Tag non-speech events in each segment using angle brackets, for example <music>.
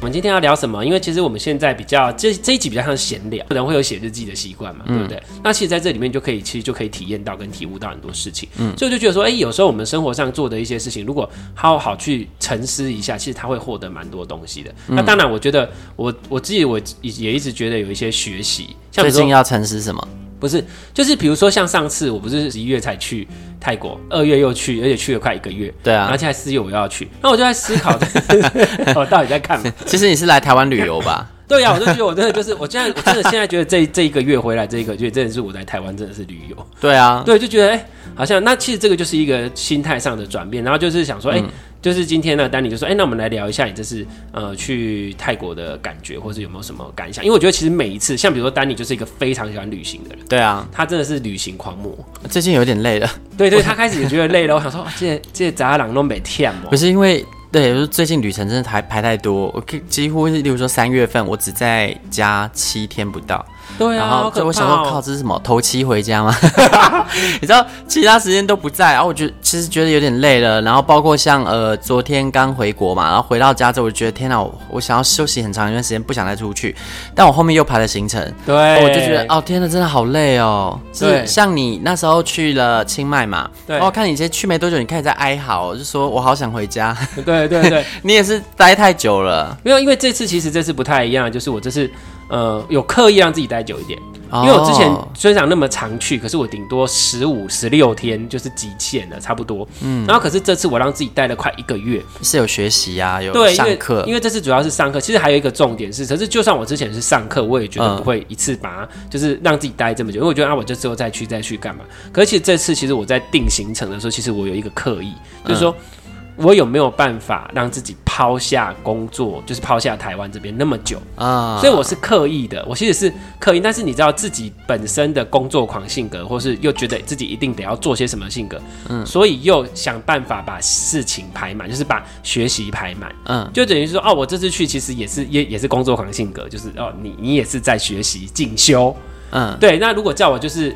我们今天要聊什么？因为其实我们现在比较这这一集比较像闲聊，人会有写日记的习惯嘛，对不对？嗯、那其实在这里面就可以，其实就可以体验到跟体悟到很多事情。嗯，所以我就觉得说，哎，有时候我们生活上做的一些事情，如果好好去沉思一下，其实他会获得蛮多东西的。嗯、那当然，我觉得我我自己我也一直觉得有一些学习，像最近要沉思什么？不是，就是比如说像上次我不是十一月才去泰国，二月又去，而且去了快一个月。对啊，而且还四月我又要去，那我就在思考，<laughs> 我到底在干嘛？<laughs> 其实你是来台湾旅游吧？对呀、啊，我就觉得我真的就是，我现在我真的现在觉得这这一个月回来这一个月真的是我在台湾真的是旅游。对啊，对，就觉得哎、欸，好像那其实这个就是一个心态上的转变，然后就是想说，哎、欸。嗯就是今天呢，丹尼就说：“哎、欸，那我们来聊一下你这次呃去泰国的感觉，或是有没有什么感想？因为我觉得其实每一次，像比如说丹尼就是一个非常喜欢旅行的人，对啊，他真的是旅行狂魔。最近有点累了，对，对对，他开始也觉得累了。我想说，这这杂朗都没天哦，不是因为对，就是最近旅程真的排排太多，我可几乎是，例如说三月份，我只在家七天不到。”对啊，然后就我想说，靠，这是什么？头七回家吗？<laughs> 你知道，其他时间都不在。然后我觉得其实觉得有点累了。然后包括像呃，昨天刚回国嘛，然后回到家之后，我就觉得天哪，我我想要休息很长一段时间，不想再出去。但我后面又排了行程，对，我就觉得哦，天哪，真的好累哦。是，像你那时候去了清迈嘛，对，然后看你其实去没多久，你开始在哀嚎，就说我好想回家。对对对，<laughs> 你也是待太久了。没有，因为这次其实这次不太一样，就是我这次。呃，有刻意让自己待久一点，因为我之前虽然那么常去，可是我顶多十五、十六天就是极限了，差不多。嗯，然后可是这次我让自己待了快一个月，是有学习啊，有对上课，因为这次主要是上课。其实还有一个重点是，可是就算我之前是上课，我也觉得不会一次把它就是让自己待这么久，因为我觉得啊，我这之后再去再去干嘛？可是其实这次其实我在定行程的时候，其实我有一个刻意，就是说。嗯我有没有办法让自己抛下工作，就是抛下台湾这边那么久啊？所以我是刻意的，我其实是刻意。但是你知道自己本身的工作狂性格，或是又觉得自己一定得要做些什么性格，嗯，所以又想办法把事情排满，就是把学习排满，嗯，就等于说哦，我这次去其实也是也也是工作狂性格，就是哦，你你也是在学习进修，嗯，对。那如果叫我就是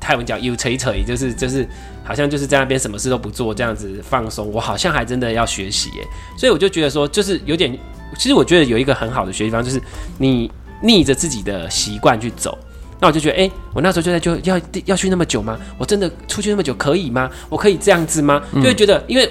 泰文叫 you 锤锤，就是就是。好像就是在那边什么事都不做，这样子放松。我好像还真的要学习耶，所以我就觉得说，就是有点。其实我觉得有一个很好的学习方，就是你逆着自己的习惯去走。那我就觉得，哎、欸，我那时候就在就要要去那么久吗？我真的出去那么久可以吗？我可以这样子吗？就会觉得，因为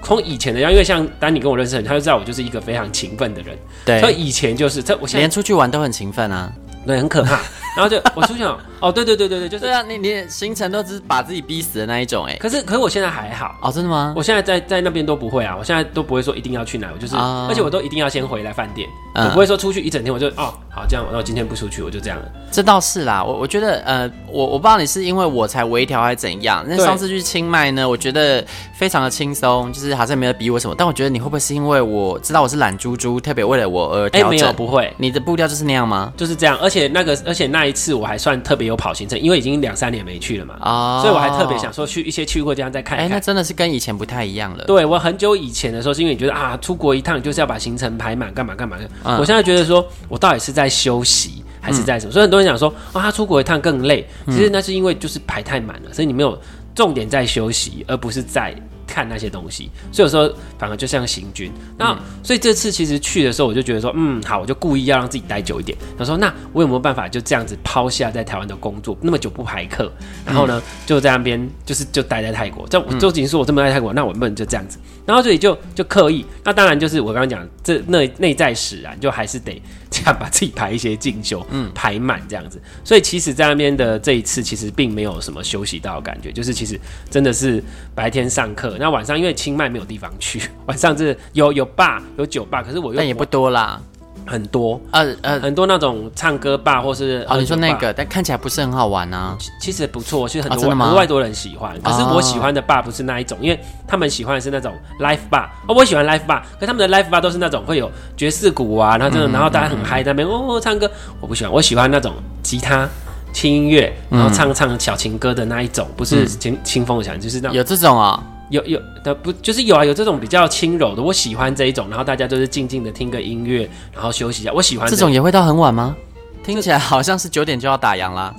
从以前的样，因为像当你跟我认识很，他就知道我就是一个非常勤奋的人。对，所以以前就是这，我连出去玩都很勤奋啊。对，很可怕。然后就我出去了。哦，对对对对对，就是对啊，你你行程都是把自己逼死的那一种哎。可是可是我现在还好。哦，真的吗？我现在在在那边都不会啊，我现在都不会说一定要去哪，我就是，而且我都一定要先回来饭店，我不会说出去一整天我就哦好这样，那我今天不出去我就这样了。这倒是啦，我我觉得呃，我我不知道你是因为我才微调还是怎样。那上次去清迈呢，我觉得非常的轻松，就是好像没有逼我什么。但我觉得你会不会是因为我知道我是懒猪猪，特别为了我而调整？哎，没有，不会。你的步调就是那样吗？就是这样，而且那个而且那一次。我还算特别有跑行程，因为已经两三年没去了嘛，哦、所以我还特别想说去一些去过的地方再看一看。哎、欸，那真的是跟以前不太一样了。对，我很久以前的时候，是因为你觉得啊，出国一趟就是要把行程排满，干嘛干嘛。嗯、我现在觉得说，我到底是在休息还是在什么？嗯、所以很多人讲说，啊，他出国一趟更累。其实那是因为就是排太满了，所以你没有重点在休息，而不是在看那些东西，所以有时候反而就像行军。那、嗯、所以这次其实去的时候，我就觉得说，嗯，好，我就故意要让自己待久一点。他说，那我有没有办法就这样子抛下在台湾的工作，那么久不排课，然后呢，嗯、就在那边就是就待在泰国。这就已经说我这么爱泰国，那我们就这样子。然后这里就就刻意，那当然就是我刚刚讲这内内在使然，就还是得这样把自己排一些进修，嗯，排满这样子。所以其实，在那边的这一次，其实并没有什么休息到的感觉，就是其实真的是白天上课，那晚上因为清迈没有地方去，晚上是有有 bar 有酒吧，可是我又但也不多啦。很多，呃呃，很多那种唱歌吧，或是哦，你说那个，但看起来不是很好玩啊。其实不错，其实很多国外多人喜欢。可是我喜欢的吧不是那一种，因为他们喜欢的是那种 live bar。哦，我喜欢 live bar，可他们的 live bar 都是那种会有爵士鼓啊，然后这种，然后大家很嗨在那边哦唱歌。我不喜欢，我喜欢那种吉他轻音乐，然后唱唱小情歌的那一种，不是清清风响，就是那种有这种啊。有有的不就是有啊，有这种比较轻柔的，我喜欢这一种，然后大家就是静静的听个音乐，然后休息一下。我喜欢这，种也会到很晚吗？听起来好像是九点就要打烊啦。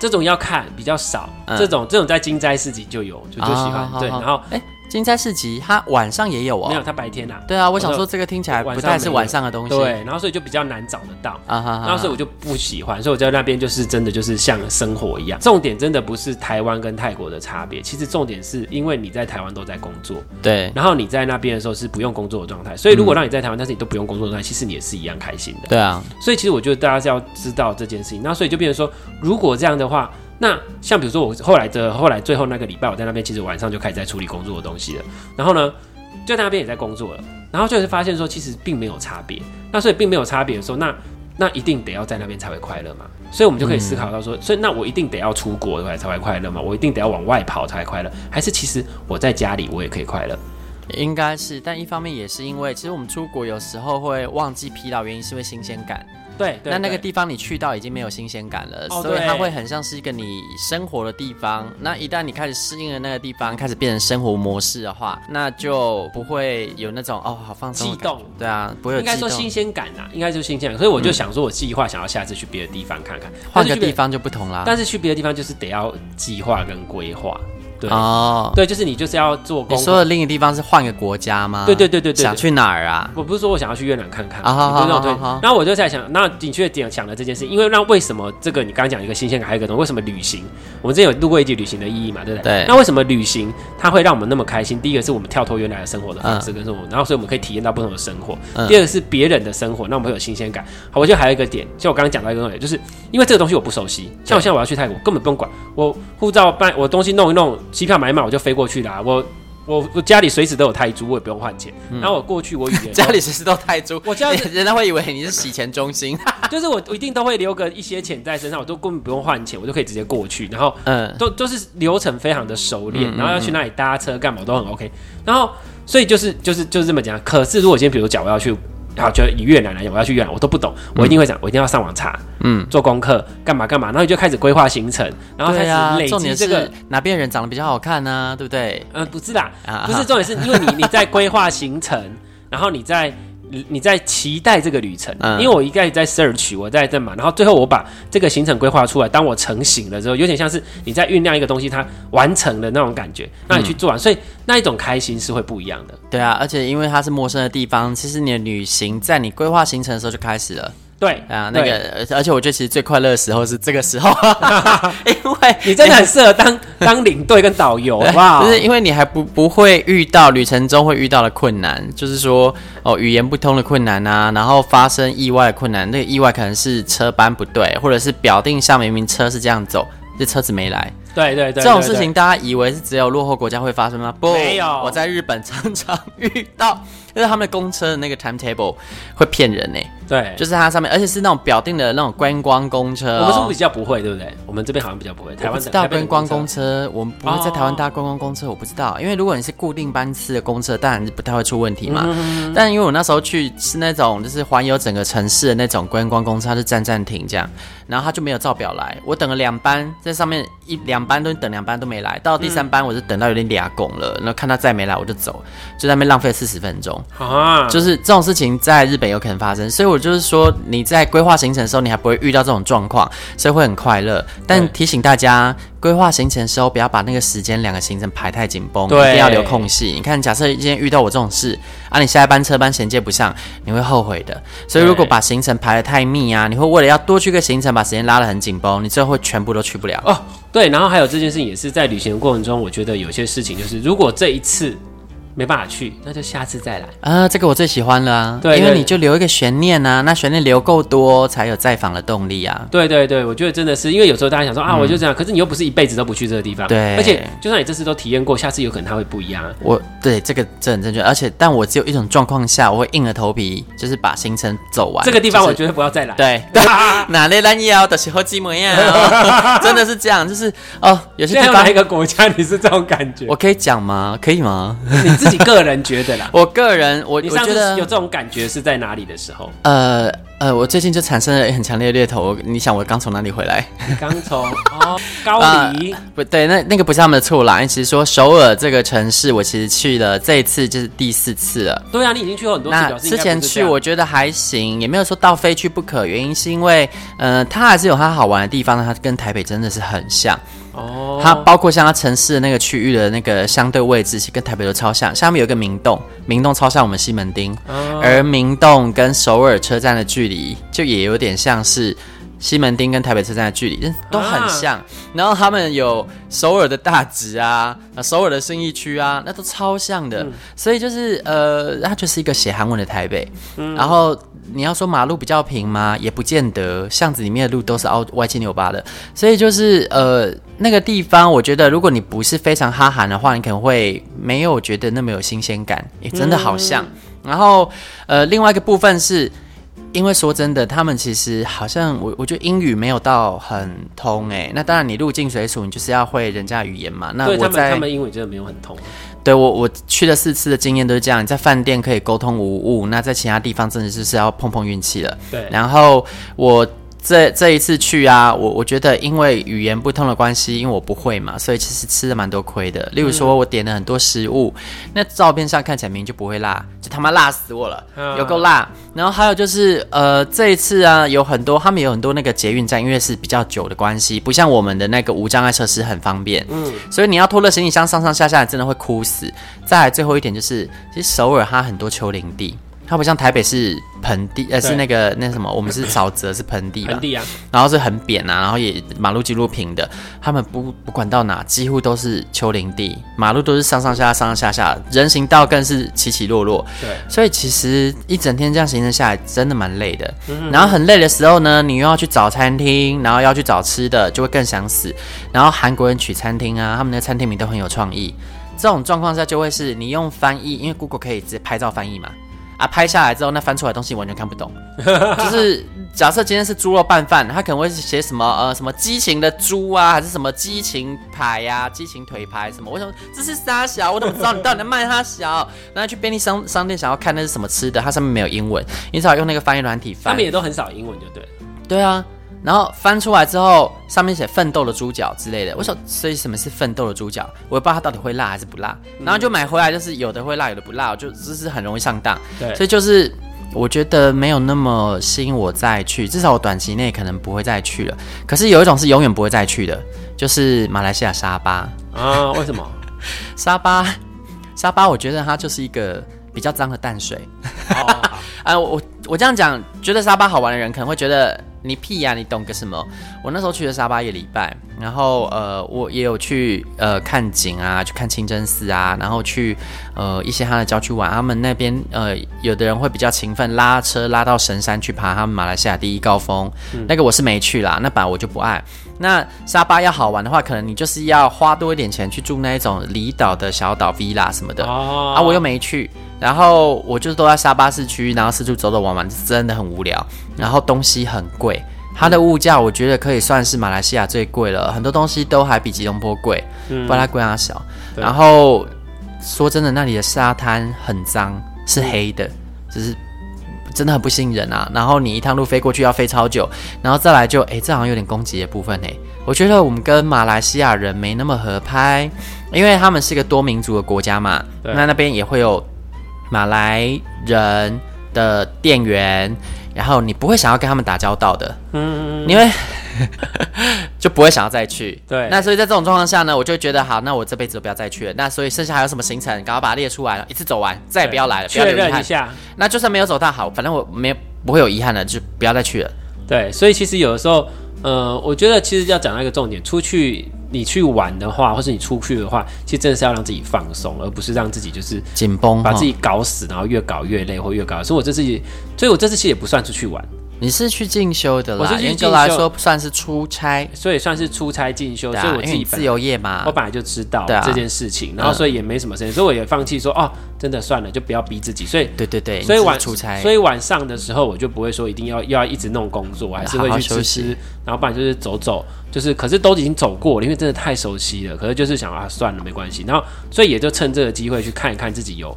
这种要看比较少，嗯、这种这种在金斋市集就有，就就喜欢、哦、对，然后哎。金斋市集，它晚上也有哦。没有，它白天啊。对啊，我想说这个听起来不太是晚上的东西。对，然后所以就比较难找得到。啊哈。然后所以我就不喜欢，所以我在那边就是真的就是像生活一样。重点真的不是台湾跟泰国的差别，其实重点是因为你在台湾都在工作。对。然后你在那边的时候是不用工作的状态，所以如果让你在台湾，但是你都不用工作的状态，其实你也是一样开心的。对啊。所以其实我觉得大家是要知道这件事情，那所以就变成说，如果这样的话。那像比如说我后来的后来最后那个礼拜，我在那边其实晚上就开始在处理工作的东西了。然后呢，就在那边也在工作了。然后就是发现说，其实并没有差别。那所以并没有差别的时候，那那一定得要在那边才会快乐嘛。所以我们就可以思考到说，所以那我一定得要出国才才会快乐嘛？我一定得要往外跑才会快乐？还是其实我在家里我也可以快乐？应该是，但一方面也是因为，其实我们出国有时候会忘记疲劳，原因是因为新鲜感。对，那那个地方你去到已经没有新鲜感了，哦、所以它会很像是一个你生活的地方。那一旦你开始适应了那个地方，开始变成生活模式的话，那就不会有那种哦好放松、激动。对啊，不会有。应该说新鲜感呐，应该就是新鲜感。所以我就想说，我计划想要下次去别的地方看看，换、嗯、个地方就不同啦。但是去别的地方就是得要计划跟规划。对哦，对，就是你就是要做工。你说的另一个地方是换个国家吗？对对对对对。想去哪儿啊？我不是说我想要去越南看看。啊好好好。然后我就在想，那的确点想了这件事，因为那为什么这个你刚刚讲一个新鲜感，还有一个东西，为什么旅行？我们之前有录过一集旅行的意义嘛，对不对？对。那为什么旅行它会让我们那么开心？第一个是我们跳脱原来的生活的方式跟生活，然后所以我们可以体验到不同的生活。第二个是别人的生活，那我们会有新鲜感。好，我觉得还有一个点，像我刚刚讲到一个东西，就是因为这个东西我不熟悉，像我现在我要去泰国，根本不用管我护照办，我东西弄一弄，机票买满，我就。飞过去啦，我我我家里随时都有泰铢，我也不用换钱。嗯、然后我过去，我语言 <laughs> 家里随时都泰铢，我家 <laughs> 人家会以为你是洗钱中心，<laughs> 就是我我一定都会留个一些钱在身上，我都根本不用换钱，我就可以直接过去。然后嗯，都都是流程非常的熟练，嗯、然后要去那里搭车干嘛都很 OK。然后所以就是就是就是这么讲。可是如果今天比如讲我要去。好，就以越南来讲，我要去越南，我都不懂，我一定会讲，我一定要上网查，嗯，做功课，干嘛干嘛，然后你就开始规划行程，然后开始累积这个哪边人长得比较好看呢？对不对？嗯，不是啦，不是重点是因为你你在规划行程，然后你在。你你在期待这个旅程，嗯、因为我一概在 search，我在这嘛，然后最后我把这个行程规划出来，当我成型了之后，有点像是你在酝酿一个东西，它完成的那种感觉，那你去做完，嗯、所以那一种开心是会不一样的。对啊，而且因为它是陌生的地方，其实你的旅行在你规划行程的时候就开始了。对啊，那个，而且我觉得其实最快乐的时候是这个时候，<laughs> 因为你真的很适合当当领队跟导游，好不好？就是因为你还不不会遇到旅程中会遇到的困难，就是说哦语言不通的困难啊，然后发生意外的困难，那个意外可能是车班不对，或者是表定上明明车是这样走，这车子没来。对对对，这种事情大家以为是只有落后国家会发生吗？不，没有，我在日本常常 <laughs> 遇到。就是他们的公车的那个 timetable 会骗人呢，对，就是它上面，而且是那种表定的那种观光公车，哦。我们是不是比较不会，对不对？我们这边好像比较不会。台湾搭观光公车，我们不会在台湾搭观光公车，我不知道。因为如果你是固定班次的公车，当然是不太会出问题嘛。嗯、但因为我那时候去是那种就是环游整个城市的那种观光公车，它是站站停这样，然后他就没有照表来。我等了两班，在上面一两班都等两班都没来，到第三班我就等到有点俩拱了，然后看他再没来我就走，就在那边浪费四十分钟啊，就是。这种事情在日本有可能发生，所以我我就是说你在规划行程的时候，你还不会遇到这种状况，所以会很快乐。但提醒大家，规划行程的时候不要把那个时间两个行程排太紧绷，一定要留空隙。你看，假设今天遇到我这种事啊，你下一班车班衔接不上，你会后悔的。所以如果把行程排得太密啊，你会为了要多去个行程，把时间拉得很紧绷，你最后会全部都去不了。哦，对，然后还有这件事情也是在旅行的过程中，我觉得有些事情就是，如果这一次。没办法去，那就下次再来啊！这个我最喜欢了啊，对，因为你就留一个悬念啊，那悬念留够多，才有再访的动力啊。对对对，我觉得真的是，因为有时候大家想说啊，我就这样，可是你又不是一辈子都不去这个地方，对，而且就算你这次都体验过，下次有可能它会不一样。我对这个这很正确，而且但我只有一种状况下，我会硬着头皮就是把行程走完。这个地方我觉得不要再来。对，<laughs> 哪里烂腰的时候寂寞呀？<laughs> 真的是这样，就是哦，有些地方哪一个国家你是这种感觉？我可以讲吗？可以吗？<laughs> 你自己个人觉得啦。<laughs> 我个人，我你上次有这种感觉是在哪里的时候？呃呃，我最近就产生了很强烈的猎头。你想，我刚从哪里回来？你刚从哦 <laughs> 高丽、呃？不对，那那个不是他们的错啦。其实说首尔这个城市，我其实去了这一次就是第四次了。对啊，你已经去过很多次。那之前去我觉得还行，也没有说到非去不可。原因是因为，呃，它还是有它好玩的地方。它跟台北真的是很像。哦，它包括像它城市的那个区域的那个相对位置，其实跟台北都超像。下面有一个明洞，明洞超像我们西门町，哦、而明洞跟首尔车站的距离就也有点像是西门町跟台北车站的距离，都很像。啊、然后他们有首尔的大直啊，首尔的信义区啊，那都超像的。嗯、所以就是呃，它就是一个写韩文的台北，嗯、然后。你要说马路比较平吗？也不见得，巷子里面的路都是凹歪七扭八的，所以就是呃那个地方，我觉得如果你不是非常哈韩的话，你可能会没有觉得那么有新鲜感，也真的好像。嗯、然后呃另外一个部分是，因为说真的，他们其实好像我我觉得英语没有到很通诶。那当然你入境随俗，你就是要会人家语言嘛。那我在他们英语真的没有很通。对我我去了四次的经验都是这样，你在饭店可以沟通无误，那在其他地方真的就是要碰碰运气了。对，然后我。这这一次去啊，我我觉得因为语言不通的关系，因为我不会嘛，所以其实吃了蛮多亏的。例如说，我点了很多食物，嗯、那照片上看起来明明就不会辣，就他妈辣死我了，嗯、有够辣。然后还有就是，呃，这一次啊，有很多他们有很多那个捷运站，因为是比较久的关系，不像我们的那个无障碍设施很方便，嗯，所以你要拖着行李箱上上下下，真的会哭死。再来最后一点就是，其实首尔它很多丘陵地。它不像台北是盆地，呃，是那个那什么，我们是沼泽，是盆地吧？盆地啊，然后是很扁啊，然后也马路几乎平的。他们不不管到哪，几乎都是丘陵地，马路都是上上下下上上下下，人行道更是起起落落。对，所以其实一整天这样行程下来，真的蛮累的。嗯。然后很累的时候呢，你又要去找餐厅，然后要去找吃的，就会更想死。然后韩国人取餐厅啊，他们的餐厅名都很有创意。这种状况下就会是你用翻译，因为 Google 可以直接拍照翻译嘛。啊，拍下来之后，那翻出来的东西完全看不懂。<laughs> 就是假设今天是猪肉拌饭，他可能会写什么呃什么激情的猪啊，还是什么激情排呀、啊、激情腿排什么？我想这是沙小？我怎么知道你到底在卖它小？那去便利商商店想要看那是什么吃的，它上面没有英文，你只好用那个翻译软体翻。他们也都很少英文，就对。对啊。然后翻出来之后，上面写奋斗的猪脚之类的。我想，所以什么是奋斗的猪脚？我也不知道它到底会辣还是不辣。然后就买回来，就是有的会辣，有的不辣，就只是很容易上当。对，所以就是我觉得没有那么吸引我再去，至少我短期内可能不会再去了。可是有一种是永远不会再去的，就是马来西亚沙巴啊？为什么？<laughs> 沙巴，沙巴，我觉得它就是一个比较脏的淡水。哦，<laughs> 啊，我我这样讲，觉得沙巴好玩的人可能会觉得。你屁呀、啊！你懂个什么？我那时候去了沙巴一个礼拜，然后呃，我也有去呃看景啊，去看清真寺啊，然后去呃一些他的郊区玩。他们那边呃，有的人会比较勤奋，拉车拉到神山去爬他们马来西亚第一高峰。嗯、那个我是没去啦，那本来我就不爱。那沙巴要好玩的话，可能你就是要花多一点钱去住那一种离岛的小岛 villa 什么的、哦、啊，我又没去。然后我就都在沙巴市区，然后四处走走玩玩，真的很无聊。然后东西很贵，它的物价我觉得可以算是马来西亚最贵了，很多东西都还比吉隆坡贵，不过它贵它小。然后说真的，那里的沙滩很脏，是黑的，就是真的很不吸引人啊。然后你一趟路飞过去要飞超久，然后再来就诶，这好像有点攻击的部分诶。我觉得我们跟马来西亚人没那么合拍，因为他们是一个多民族的国家嘛，那那边也会有。马来人的店员，然后你不会想要跟他们打交道的，嗯，因为 <laughs> 就不会想要再去。对，那所以在这种状况下呢，我就觉得好，那我这辈子都不要再去了。那所以剩下还有什么行程，赶快把它列出来了，一次走完，再也不要来了，不要留一下。那就算没有走到好，反正我没不会有遗憾的，就不要再去了。对，所以其实有的时候，呃，我觉得其实要讲到一个重点，出去。你去玩的话，或是你出去的话，其实真的是要让自己放松，而不是让自己就是紧绷，把自己搞死，然后越搞越累或越搞。所以我这次，所以我这次其实也不算出去玩。你是去进修的啦，我是去严格来说算是出差，所以算是出差进修。啊、所以我自己自由业嘛，我本来就知道这件事情，啊、然后所以也没什么事情，所以我也放弃说哦，真的算了，就不要逼自己。所以对对对，所以晚出差，所以晚上的时候我就不会说一定要要一直弄工作，还是会去吃吃，然后不然就是走走，就是可是都已经走过了，因为真的太熟悉了。可是就是想啊，算了，没关系。然后所以也就趁这个机会去看一看自己有。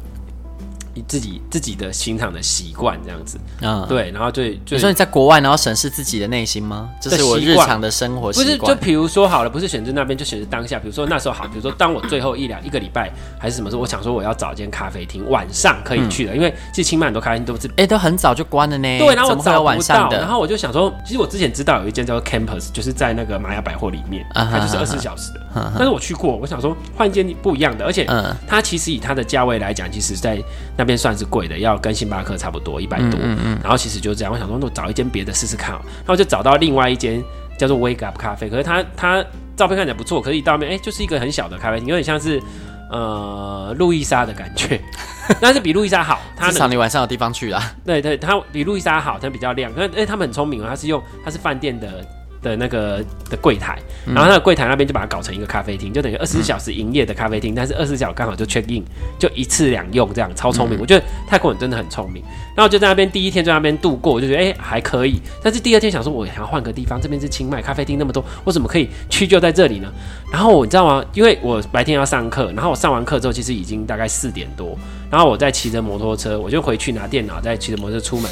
你自己自己的欣赏的习惯这样子，嗯，对，然后就就你说你在国外，然后审视自己的内心吗？这是我日常的生活习惯。不是，就比如说好了，不是选择那边，就选择当下。比如说那时候好，比如说当我最后一两一个礼拜还是什么时候，我想说我要找一间咖啡厅，晚上可以去的，嗯、因为其实清迈很多咖啡厅都是哎、欸，都很早就关了呢。对，然后我找晚上的，然后我就想说，其实我之前知道有一间叫做 Campus，就是在那个玛雅百货里面，它就是二十四小时的。但是我去过，我想说换一间不一样的，而且它其实以它的价位来讲，其实在那边算是贵的。要跟星巴克差不多一百多，嗯嗯嗯，然后其实就这样，我想说，那我找一间别的试试看，然后就找到另外一间叫做 Wake Up 咖啡，可是它它照片看起来不错，可是一到那边，哎，就是一个很小的咖啡厅，有点像是呃路易莎的感觉，<laughs> 但是比路易莎好，它至少你晚上有地方去啦。对对，它比路易莎好，它比较亮，可是哎，他们很聪明哦，它是用它是饭店的。的那个的柜台，然后那个柜台那边就把它搞成一个咖啡厅，就等于二十四小时营业的咖啡厅，但是二十四小时刚好就 check in，就一次两用，这样超聪明。我觉得泰国人真的很聪明。然后就在那边第一天在那边度过，我就觉得哎、欸、还可以。但是第二天想说，我想要换个地方，这边是清迈咖啡厅那么多，我怎么可以去就在这里呢？然后你知道吗？因为我白天要上课，然后我上完课之后其实已经大概四点多，然后我再骑着摩托车，我就回去拿电脑，再骑着摩托车出门。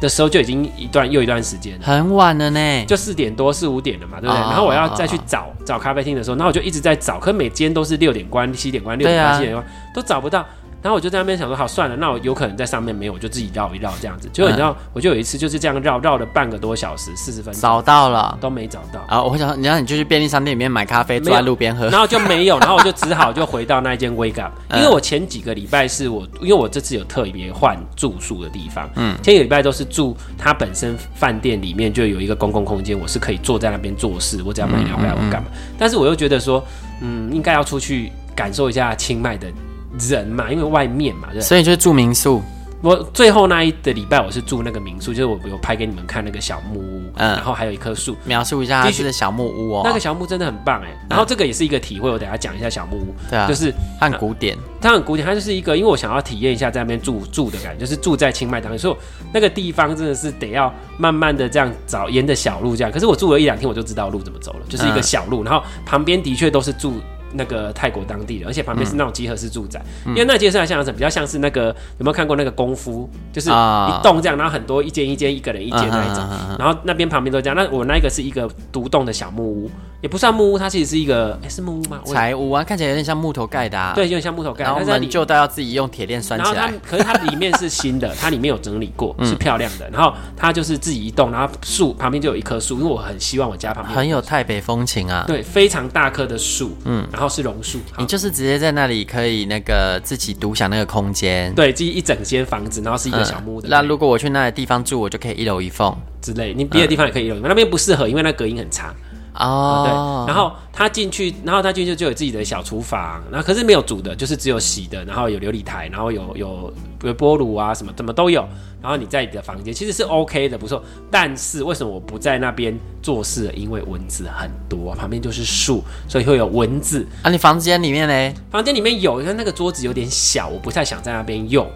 的时候就已经一段又一段时间，很晚了呢，就四点多四五点了嘛，对不对？然后我要再去找找咖啡厅的时候，那我就一直在找，可是每间都是六点关、七点关、六点关、七点关，都找不到。然后我就在那边想说，好算了，那我有可能在上面没有，我就自己绕一绕这样子。结果你知道，嗯、我就有一次就是这样绕绕了半个多小时，四十分钟找到了都没找到。啊，我想，然后你就去便利商店里面买咖啡，坐在路边喝，然后就没有，然后我就只好就回到那一间 Wake Up，<laughs> 因为我前几个礼拜是我，因为我这次有特别换住宿的地方，嗯，前几个礼拜都是住它本身饭店里面就有一个公共空间，我是可以坐在那边做事，我只要买饮料回我干嘛？但是我又觉得说，嗯，应该要出去感受一下清迈的。人嘛，因为外面嘛，对，所以就是住民宿。我最后那一的礼拜，我是住那个民宿，就是我有拍给你们看那个小木屋，嗯，然后还有一棵树，描述一下它是小木屋哦。那个小木屋真的很棒哎，然后这个也是一个体会，我等下讲一下小木屋，对啊，就是它很古典，它很古典，它就是一个，因为我想要体验一下在那边住住的感觉，就是住在清迈当中，所以那个地方真的是得要慢慢的这样找，沿着小路这样。可是我住了一两天，我就知道路怎么走了，就是一个小路，然后旁边的确都是住。那个泰国当地的，而且旁边是那种集合式住宅，嗯、因为那集合式像什么？比较像是那个有没有看过那个功夫？就是一栋这样，然后很多一间一间，一个人一间那一种，然后那边旁边都这样。那我那个是一个独栋的小木屋。也不算木屋，它其实是一个，哎、欸，是木屋吗？柴屋啊，看起来有点像木头盖的、啊。对，有点像木头盖。然后门就都要自己用铁链拴起来。然后它，可是它里面是新的，它里面有整理过，是漂亮的。然后它就是自己一栋，然后树旁边就有一棵树，因为我很希望我家旁边很有台北风情啊。对，非常大棵的树，嗯，然后是榕树。你就是直接在那里可以那个自己独享那个空间。对，自己一整间房子，然后是一个小木屋的、嗯。那如果我去那个地方住，我就可以一楼一缝之类。你别的地方也可以一楼一凤，那边不适合，因为那隔音很差。哦、oh.，对，然后他进去，然后他进去就有自己的小厨房，然后可是没有煮的，就是只有洗的，然后有琉璃台，然后有有微波炉啊，什么怎么都有。然后你在你的房间其实是 OK 的，不错。但是为什么我不在那边做事？因为蚊子很多，旁边就是树，所以会有蚊子。啊，你房间里面呢？房间里面有，因为那个桌子有点小，我不太想在那边用。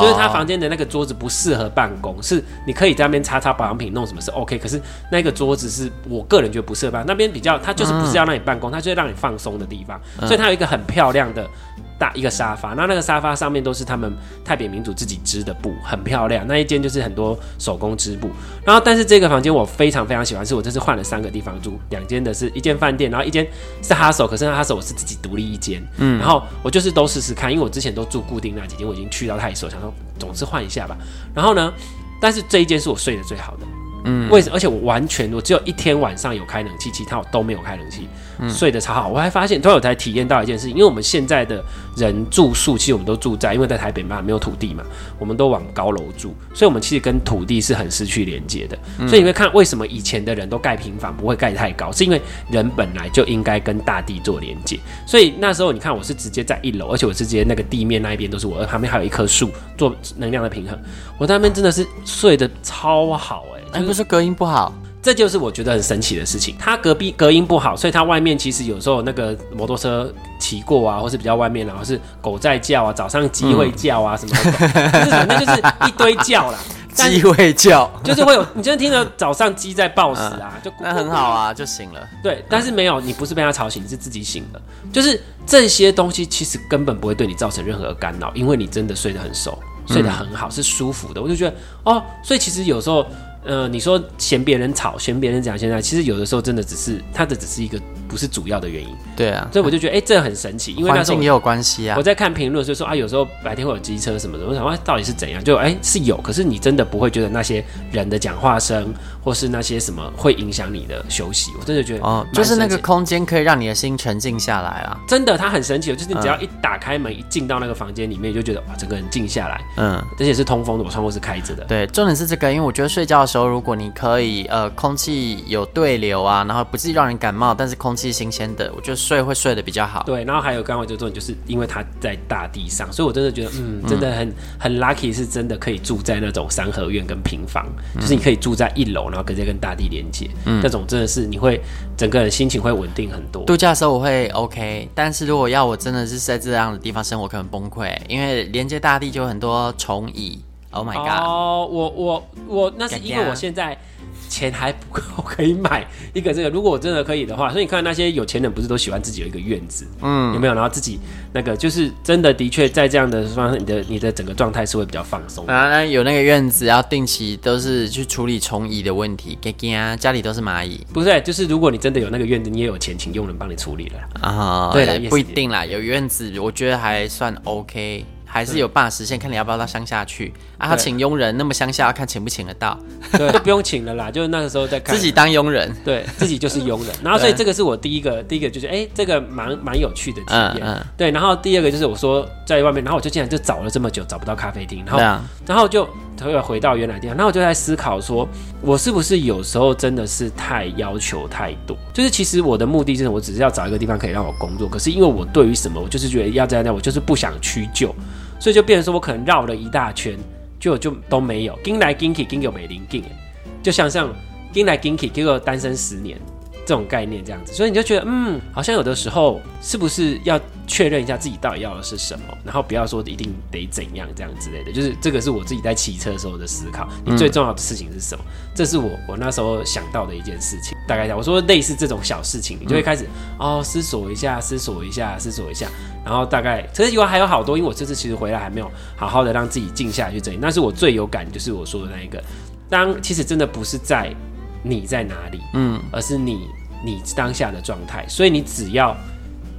就是他房间的那个桌子不适合办公，是你可以在那边擦擦保养品，弄什么是 OK。可是那个桌子是我个人觉得不适合办，那边比较，它就是不是要让你办公，它就是让你放松的地方，所以它有一个很漂亮的。大一个沙发，那那个沙发上面都是他们泰北民族自己织的布，很漂亮。那一间就是很多手工织布。然后，但是这个房间我非常非常喜欢，是我这次换了三个地方住，两间的是一间饭店，然后一间是 hostel，可是那 hostel 我是自己独立一间。嗯，然后我就是都试试看，因为我之前都住固定那几间，我已经去到太熟，想说总是换一下吧。然后呢，但是这一间是我睡得最好的。嗯，为什么？而且我完全，我只有一天晚上有开冷气，其他我都没有开冷气，嗯、睡得超好。我还发现，突然我才体验到一件事情，因为我们现在的人住宿，其实我们都住在，因为在台北嘛，没有土地嘛，我们都往高楼住，所以我们其实跟土地是很失去连接的。嗯、所以你会看，为什么以前的人都盖平房，不会盖太高，是因为人本来就应该跟大地做连接。所以那时候你看，我是直接在一楼，而且我直接那个地面那一边都是我，旁边还有一棵树做能量的平衡。我在那边真的是睡得超好哎、欸。哎，不是隔音不好，这就是我觉得很神奇的事情。它隔壁隔音不好，所以它外面其实有时候那个摩托车骑过啊，或是比较外面，然后是狗在叫啊，早上鸡会叫啊什么的，嗯、<laughs> 就是反正就是一堆叫啦。鸡会叫，就是会有，你真的听到早上鸡在报时啊，<laughs> 嗯、就那很好啊，就醒了。对，但是没有，你不是被它吵醒，你是自己醒的。就是这些东西其实根本不会对你造成任何干扰，因为你真的睡得很熟，睡得很好，是舒服的。我就觉得哦，所以其实有时候。呃，你说嫌别人吵，嫌别人讲，现在其实有的时候真的只是他的只是一个不是主要的原因。对啊，所以我就觉得哎、欸，这很神奇，因为那时候也有关系啊。我在看评论，所以说啊，有时候白天会有机车什么的，我想问到底是怎样？就哎、欸、是有，可是你真的不会觉得那些人的讲话声，或是那些什么会影响你的休息？我真的觉得哦，就是那个空间可以让你的心沉静下来啊。真的，它很神奇，就是你只要一打开门，一进到那个房间里面，你就觉得哇，整个人静下来。嗯，而且是通风的，我窗户是开着的。对，重点是这个，因为我觉得睡觉的时候，如果你可可以，呃，空气有对流啊，然后不至于让人感冒，但是空气新鲜的，我觉得睡会睡得比较好。对，然后还有刚刚就说，就是因为它在大地上，所以我真的觉得，嗯，真的很、嗯、很 lucky，是真的可以住在那种三合院跟平房，嗯、就是你可以住在一楼，然后直接跟大地连接，嗯，那种真的是你会整个人心情会稳定很多。度假的时候我会 OK，但是如果要我真的是在这样的地方生活，可能崩溃，因为连接大地就有很多虫蚁。Oh my god！哦，我我我，那是因为我现在。钱还不够可以买一个这个，如果我真的可以的话，所以你看那些有钱人不是都喜欢自己有一个院子，嗯，有没有？然后自己那个就是真的的确在这样的方式，你的你的整个状态是会比较放松啊。有那个院子要定期都是去处理虫蚁的问题，给给啊，家里都是蚂蚁。不是，就是如果你真的有那个院子，你也有钱请佣人帮你处理了啊。对了，不一定啦，有院子我觉得还算 OK。还是有办法实现，看你要不要到乡下去啊？他请佣人，那么乡下要看请不请得到？<laughs> 对，就不用请了啦，就是那个时候在看自己当佣人，对自己就是佣人。<laughs> 然后所以这个是我第一个，第一个就是哎、欸，这个蛮蛮有趣的体验。嗯嗯、对，然后第二个就是我说在外面，然后我就竟然就找了这么久找不到咖啡厅，然后、啊、然后就又回到原来地方，然后我就在思考说，我是不是有时候真的是太要求太多？就是其实我的目的就是，我只是要找一个地方可以让我工作，可是因为我对于什么，我就是觉得要在那，我就是不想屈就。所以就变成说，我可能绕了一大圈，就就都没有。跟来跟去，跟有美林跟，就想象跟来跟去，结果单身十年这种概念这样子。所以你就觉得，嗯，好像有的时候是不是要确认一下自己到底要的是什么，然后不要说一定得怎样这样之类的。就是这个是我自己在骑车的时候的思考。你最重要的事情是什么？嗯、这是我我那时候想到的一件事情。大概讲，我说类似这种小事情，你就会开始、嗯、哦思索一下，思索一下，思索一下。然后大概，其实以外还有好多，因为我这次其实回来还没有好好的让自己静下来去整理。那是我最有感就是我说的那一个，当其实真的不是在你在哪里，嗯，而是你你当下的状态。所以你只要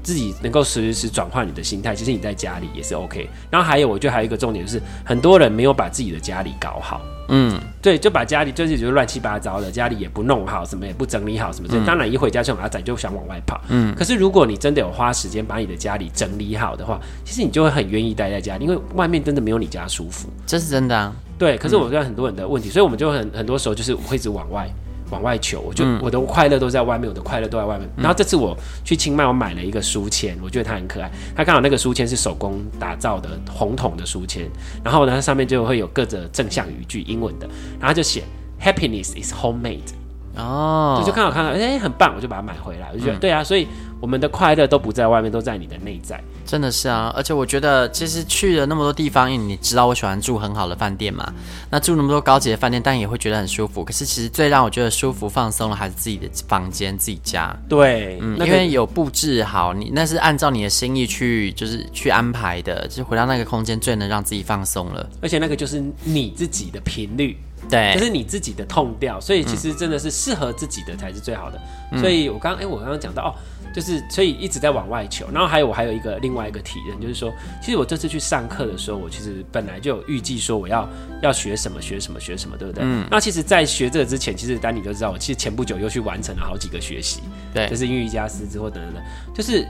自己能够时时转换你的心态，其实你在家里也是 OK。然后还有，我觉得还有一个重点就是，很多人没有把自己的家里搞好。嗯，对，就把家里就是觉得乱七八糟的，家里也不弄好，什么也不整理好，什么的。嗯、当然一回家就马仔就想往外跑。嗯，可是如果你真的有花时间把你的家里整理好的话，其实你就会很愿意待在家里，因为外面真的没有你家舒服。这是真的啊。对，可是我觉得很多人的问题，嗯、所以我们就很很多时候就是会一直往外。往外求，我就、嗯、我的快乐都在外面，我的快乐都在外面。然后这次我去清迈，我买了一个书签，我觉得它很可爱。它刚好那个书签是手工打造的红桶的书签，然后呢，它上面就会有各种正向语句，英文的，然后就写 Happiness is homemade。哦，就就刚好看到，哎、欸，很棒，我就把它买回来。我就觉得，嗯、对啊，所以我们的快乐都不在外面，都在你的内在。真的是啊，而且我觉得，其实去了那么多地方，因为你知道我喜欢住很好的饭店嘛，那住那么多高级的饭店，但也会觉得很舒服。可是其实最让我觉得舒服、放松的，还是自己的房间、自己家。对，嗯，因为有布置好，你那是按照你的心意去，就是去安排的，就是回到那个空间，最能让自己放松了。而且那个就是你自己的频率。对，就是你自己的痛调，所以其实真的是适合自己的才是最好的。嗯、所以我刚哎、欸，我刚刚讲到哦，就是所以一直在往外求。然后还有我还有一个另外一个体验，就是说，其实我这次去上课的时候，我其实本来就有预计说我要要学什么学什么学什么，对不对？嗯。那其实，在学这个之前，其实丹尼就知道，我其实前不久又去完成了好几个学习，对，就是英语加师资或等等等，就是。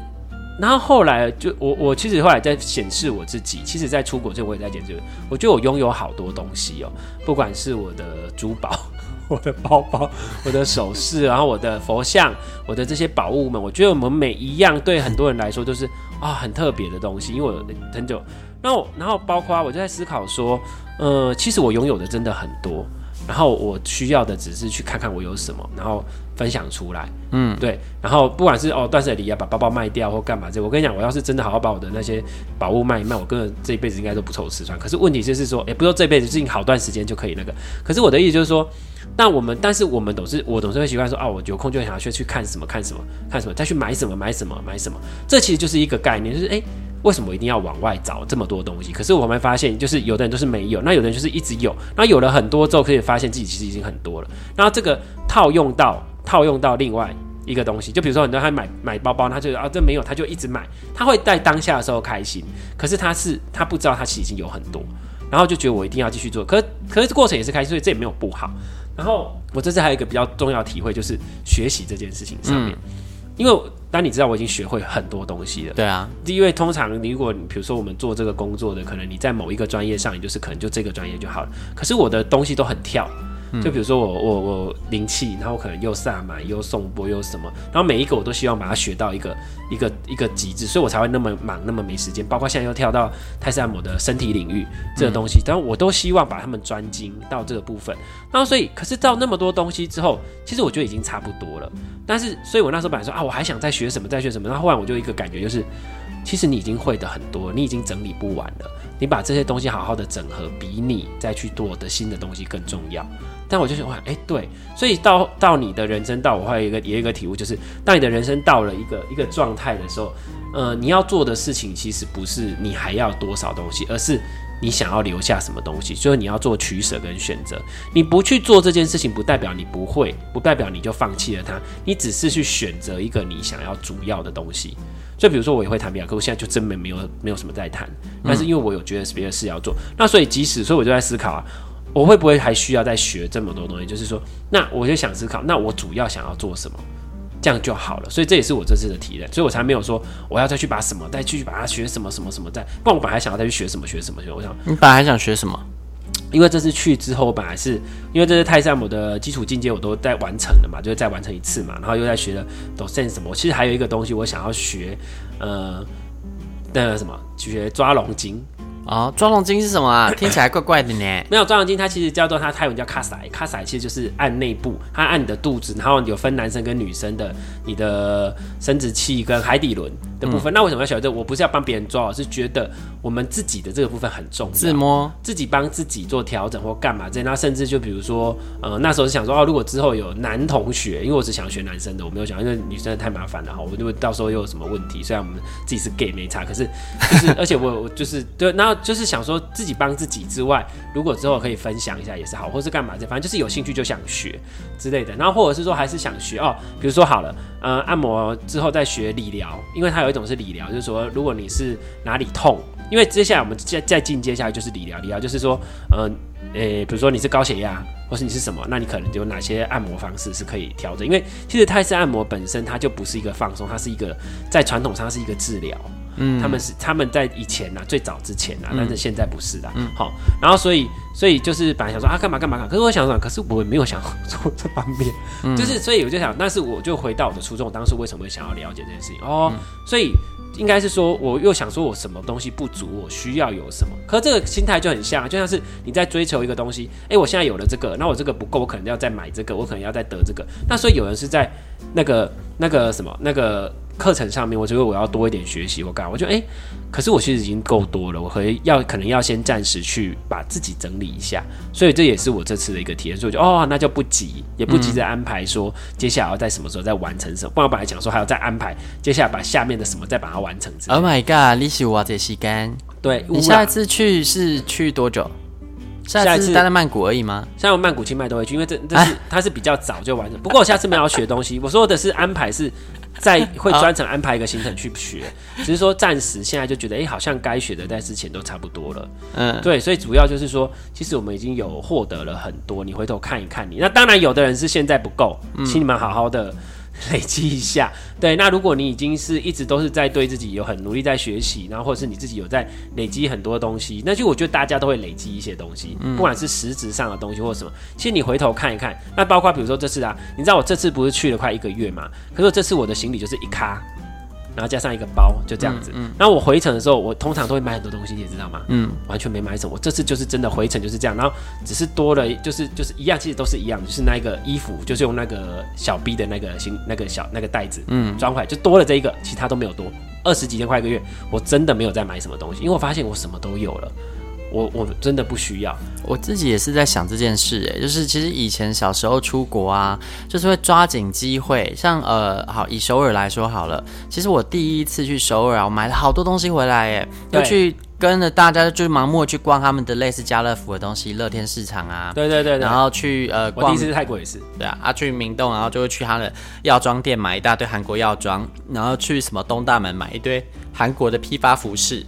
然后后来就我我其实后来在显示我自己，其实，在出国之前我也在检视，我觉得我拥有好多东西哦，不管是我的珠宝、我的包包、我的首饰，<laughs> 然后我的佛像、我的这些宝物们，我觉得我们每一样对很多人来说都是啊、哦、很特别的东西，因为我很久，然后然后包括我就在思考说，呃，其实我拥有的真的很多。然后我需要的只是去看看我有什么，然后分享出来。嗯，对。然后不管是哦断舍离啊，把包包卖掉或干嘛这，我跟你讲，我要是真的好好把我的那些宝物卖一卖，我个人这一辈子应该都不愁吃穿。可是问题就是说，也不说这辈子，最近好段时间就可以那个。可是我的意思就是说，那我们，但是我们总是我总是会习惯说，哦，我有空就想要去去看什么看什么看什么，再去买什么买什么买什么。这其实就是一个概念，就是哎。为什么一定要往外找这么多东西？可是我们发现，就是有的人都是没有，那有的人就是一直有，那有了很多之后，可以发现自己其实已经很多了。然后这个套用到套用到另外一个东西，就比如说很多人他买买包包，他就啊这没有，他就一直买，他会在当下的时候开心，可是他是他不知道他其实已经有很多，然后就觉得我一定要继续做，可可是过程也是开心，所以这也没有不好。然后我这次还有一个比较重要的体会，就是学习这件事情上面。嗯因为当你知道我已经学会很多东西了，对啊，因为通常如果你比如说我们做这个工作的，可能你在某一个专业上，你就是可能就这个专业就好了。可是我的东西都很跳。就比如说我我我灵气，然后可能又萨满又颂钵又什么，然后每一个我都希望把它学到一个一个一个极致，所以我才会那么忙那么没时间。包括现在又跳到泰式按摩的身体领域这个东西，但我都希望把他们专精到这个部分。然后所以，可是到那么多东西之后，其实我觉得已经差不多了。但是，所以我那时候本来说啊，我还想再学什么再学什么。然后后来我就一个感觉就是，其实你已经会的很多，你已经整理不完了。你把这些东西好好的整合，比你再去做的新的东西更重要。但我就想，哇，哎，对，所以到到你的人生到，我还有一个也有一个体悟，就是当你的人生到了一个一个状态的时候，呃，你要做的事情其实不是你还要多少东西，而是你想要留下什么东西，所以你要做取舍跟选择。你不去做这件事情，不代表你不会，不代表你就放弃了它，你只是去选择一个你想要主要的东西。所以比如说我也会谈比较，可我现在就真没没有没有什么在谈，但是因为我有觉得别的事要做，那所以即使所以我就在思考啊。我会不会还需要再学这么多东西？就是说，那我就想思考，那我主要想要做什么，这样就好了。所以这也是我这次的体验，所以我才没有说我要再去把什么再继续把它学什么什么什么再。不然我本来想要再去学什么学什么学。我想你本来还想学什么？因为这次去之后，我本来是因为这次泰式按摩的基础进阶，我都在完成了嘛，就是再完成一次嘛，然后又在学了 Docent 什么。我其实还有一个东西我想要学，呃，那个什么去，学抓龙筋。哦，抓龙筋是什么啊？<coughs> 听起来怪怪的呢。没有抓龙筋，它其实叫做它泰文叫卡塞，卡塞其实就是按内部，它按你的肚子，然后有分男生跟女生的，你的生殖器跟海底轮的部分。嗯、那为什么要学这个？我不是要帮别人抓，我是觉得我们自己的这个部分很重要，自摸，自己帮自己做调整或干嘛这。那甚至就比如说，呃，那时候是想说，哦，如果之后有男同学，因为我只想学男生的，我没有想，因为女生的太麻烦了哈，我就会到时候又有什么问题。虽然我们自己是 gay 没差，可是就是，而且我我就是对，然后就是想说。自己帮自己之外，如果之后可以分享一下也是好，或是干嘛这，反正就是有兴趣就想学之类的。然后或者是说还是想学哦，比如说好了，呃，按摩之后再学理疗，因为它有一种是理疗，就是说如果你是哪里痛，因为接下来我们再再进阶下来就是理疗，理疗就是说，呃，诶、比如说你是高血压，或是你是什么，那你可能有哪些按摩方式是可以调整？因为其实泰式按摩本身它就不是一个放松，它是一个在传统上是一个治疗。嗯，他们是他们在以前呐、啊，最早之前啊，但是现在不是的。嗯，好，然后所以所以就是本来想说啊，干嘛干嘛干，可是我想想，可是我也没有想做 <laughs> 这方面，嗯、就是所以我就想，但是我就回到我的初衷，当时为什么会想要了解这件事情。哦，嗯、所以应该是说，我又想说我什么东西不足，我需要有什么，可是这个心态就很像，就像是你在追求一个东西，哎，我现在有了这个，那我这个不够，我可能要再买这个，我可能要再得这个，那所以有人是在那个那个什么那个。课程上面，我觉得我要多一点学习。我干，我觉得哎，可是我其实已经够多了。我可以要可能要先暂时去把自己整理一下，所以这也是我这次的一个体验。所以我就哦，那就不急，也不急着安排说接下来要在什么时候再完成什么。不然我本来讲说还要再安排接下来把下面的什么再把它完成。Oh my god，你是我这时间？对，你下一次去是去多久？下一次待在曼谷而已吗？像我曼谷、清迈都会去，因为这这是它是比较早就完成。不过我下次没有要学东西，我说的是安排是。再会专程安排一个行程去学，<laughs> 只是说暂时现在就觉得，哎、欸，好像该学的在之前都差不多了。嗯，对，所以主要就是说，其实我们已经有获得了很多。你回头看一看你，那当然有的人是现在不够，请你们好好的。<laughs> 累积一下，对。那如果你已经是一直都是在对自己有很努力在学习，然后或者是你自己有在累积很多东西，那就我觉得大家都会累积一些东西，不管是实质上的东西或什么。其实你回头看一看，那包括比如说这次啊，你知道我这次不是去了快一个月嘛？可是这次我的行李就是一咖。然后加上一个包，就这样子。嗯，然后我回程的时候，我通常都会买很多东西，你也知道吗？嗯，完全没买什么。我这次就是真的回程就是这样，然后只是多了，就是就是一样，其实都是一样，就是那个衣服，就是用那个小 B 的那个行那个小那个袋子，嗯，装回来就多了这一个，其他都没有多。二十几千块一个月，我真的没有再买什么东西，因为我发现我什么都有了。我我真的不需要，我自己也是在想这件事，哎，就是其实以前小时候出国啊，就是会抓紧机会，像呃，好以首尔来说好了，其实我第一次去首尔啊，我买了好多东西回来，哎，又去跟着大家就盲目去逛他们的类似家乐福的东西，乐天市场啊，对对对，然后去呃，我第一次去泰国也是，对啊，啊去明洞，然后就会去他的药妆店买一大堆韩国药妆，然后去什么东大门买一堆韩国的批发服饰，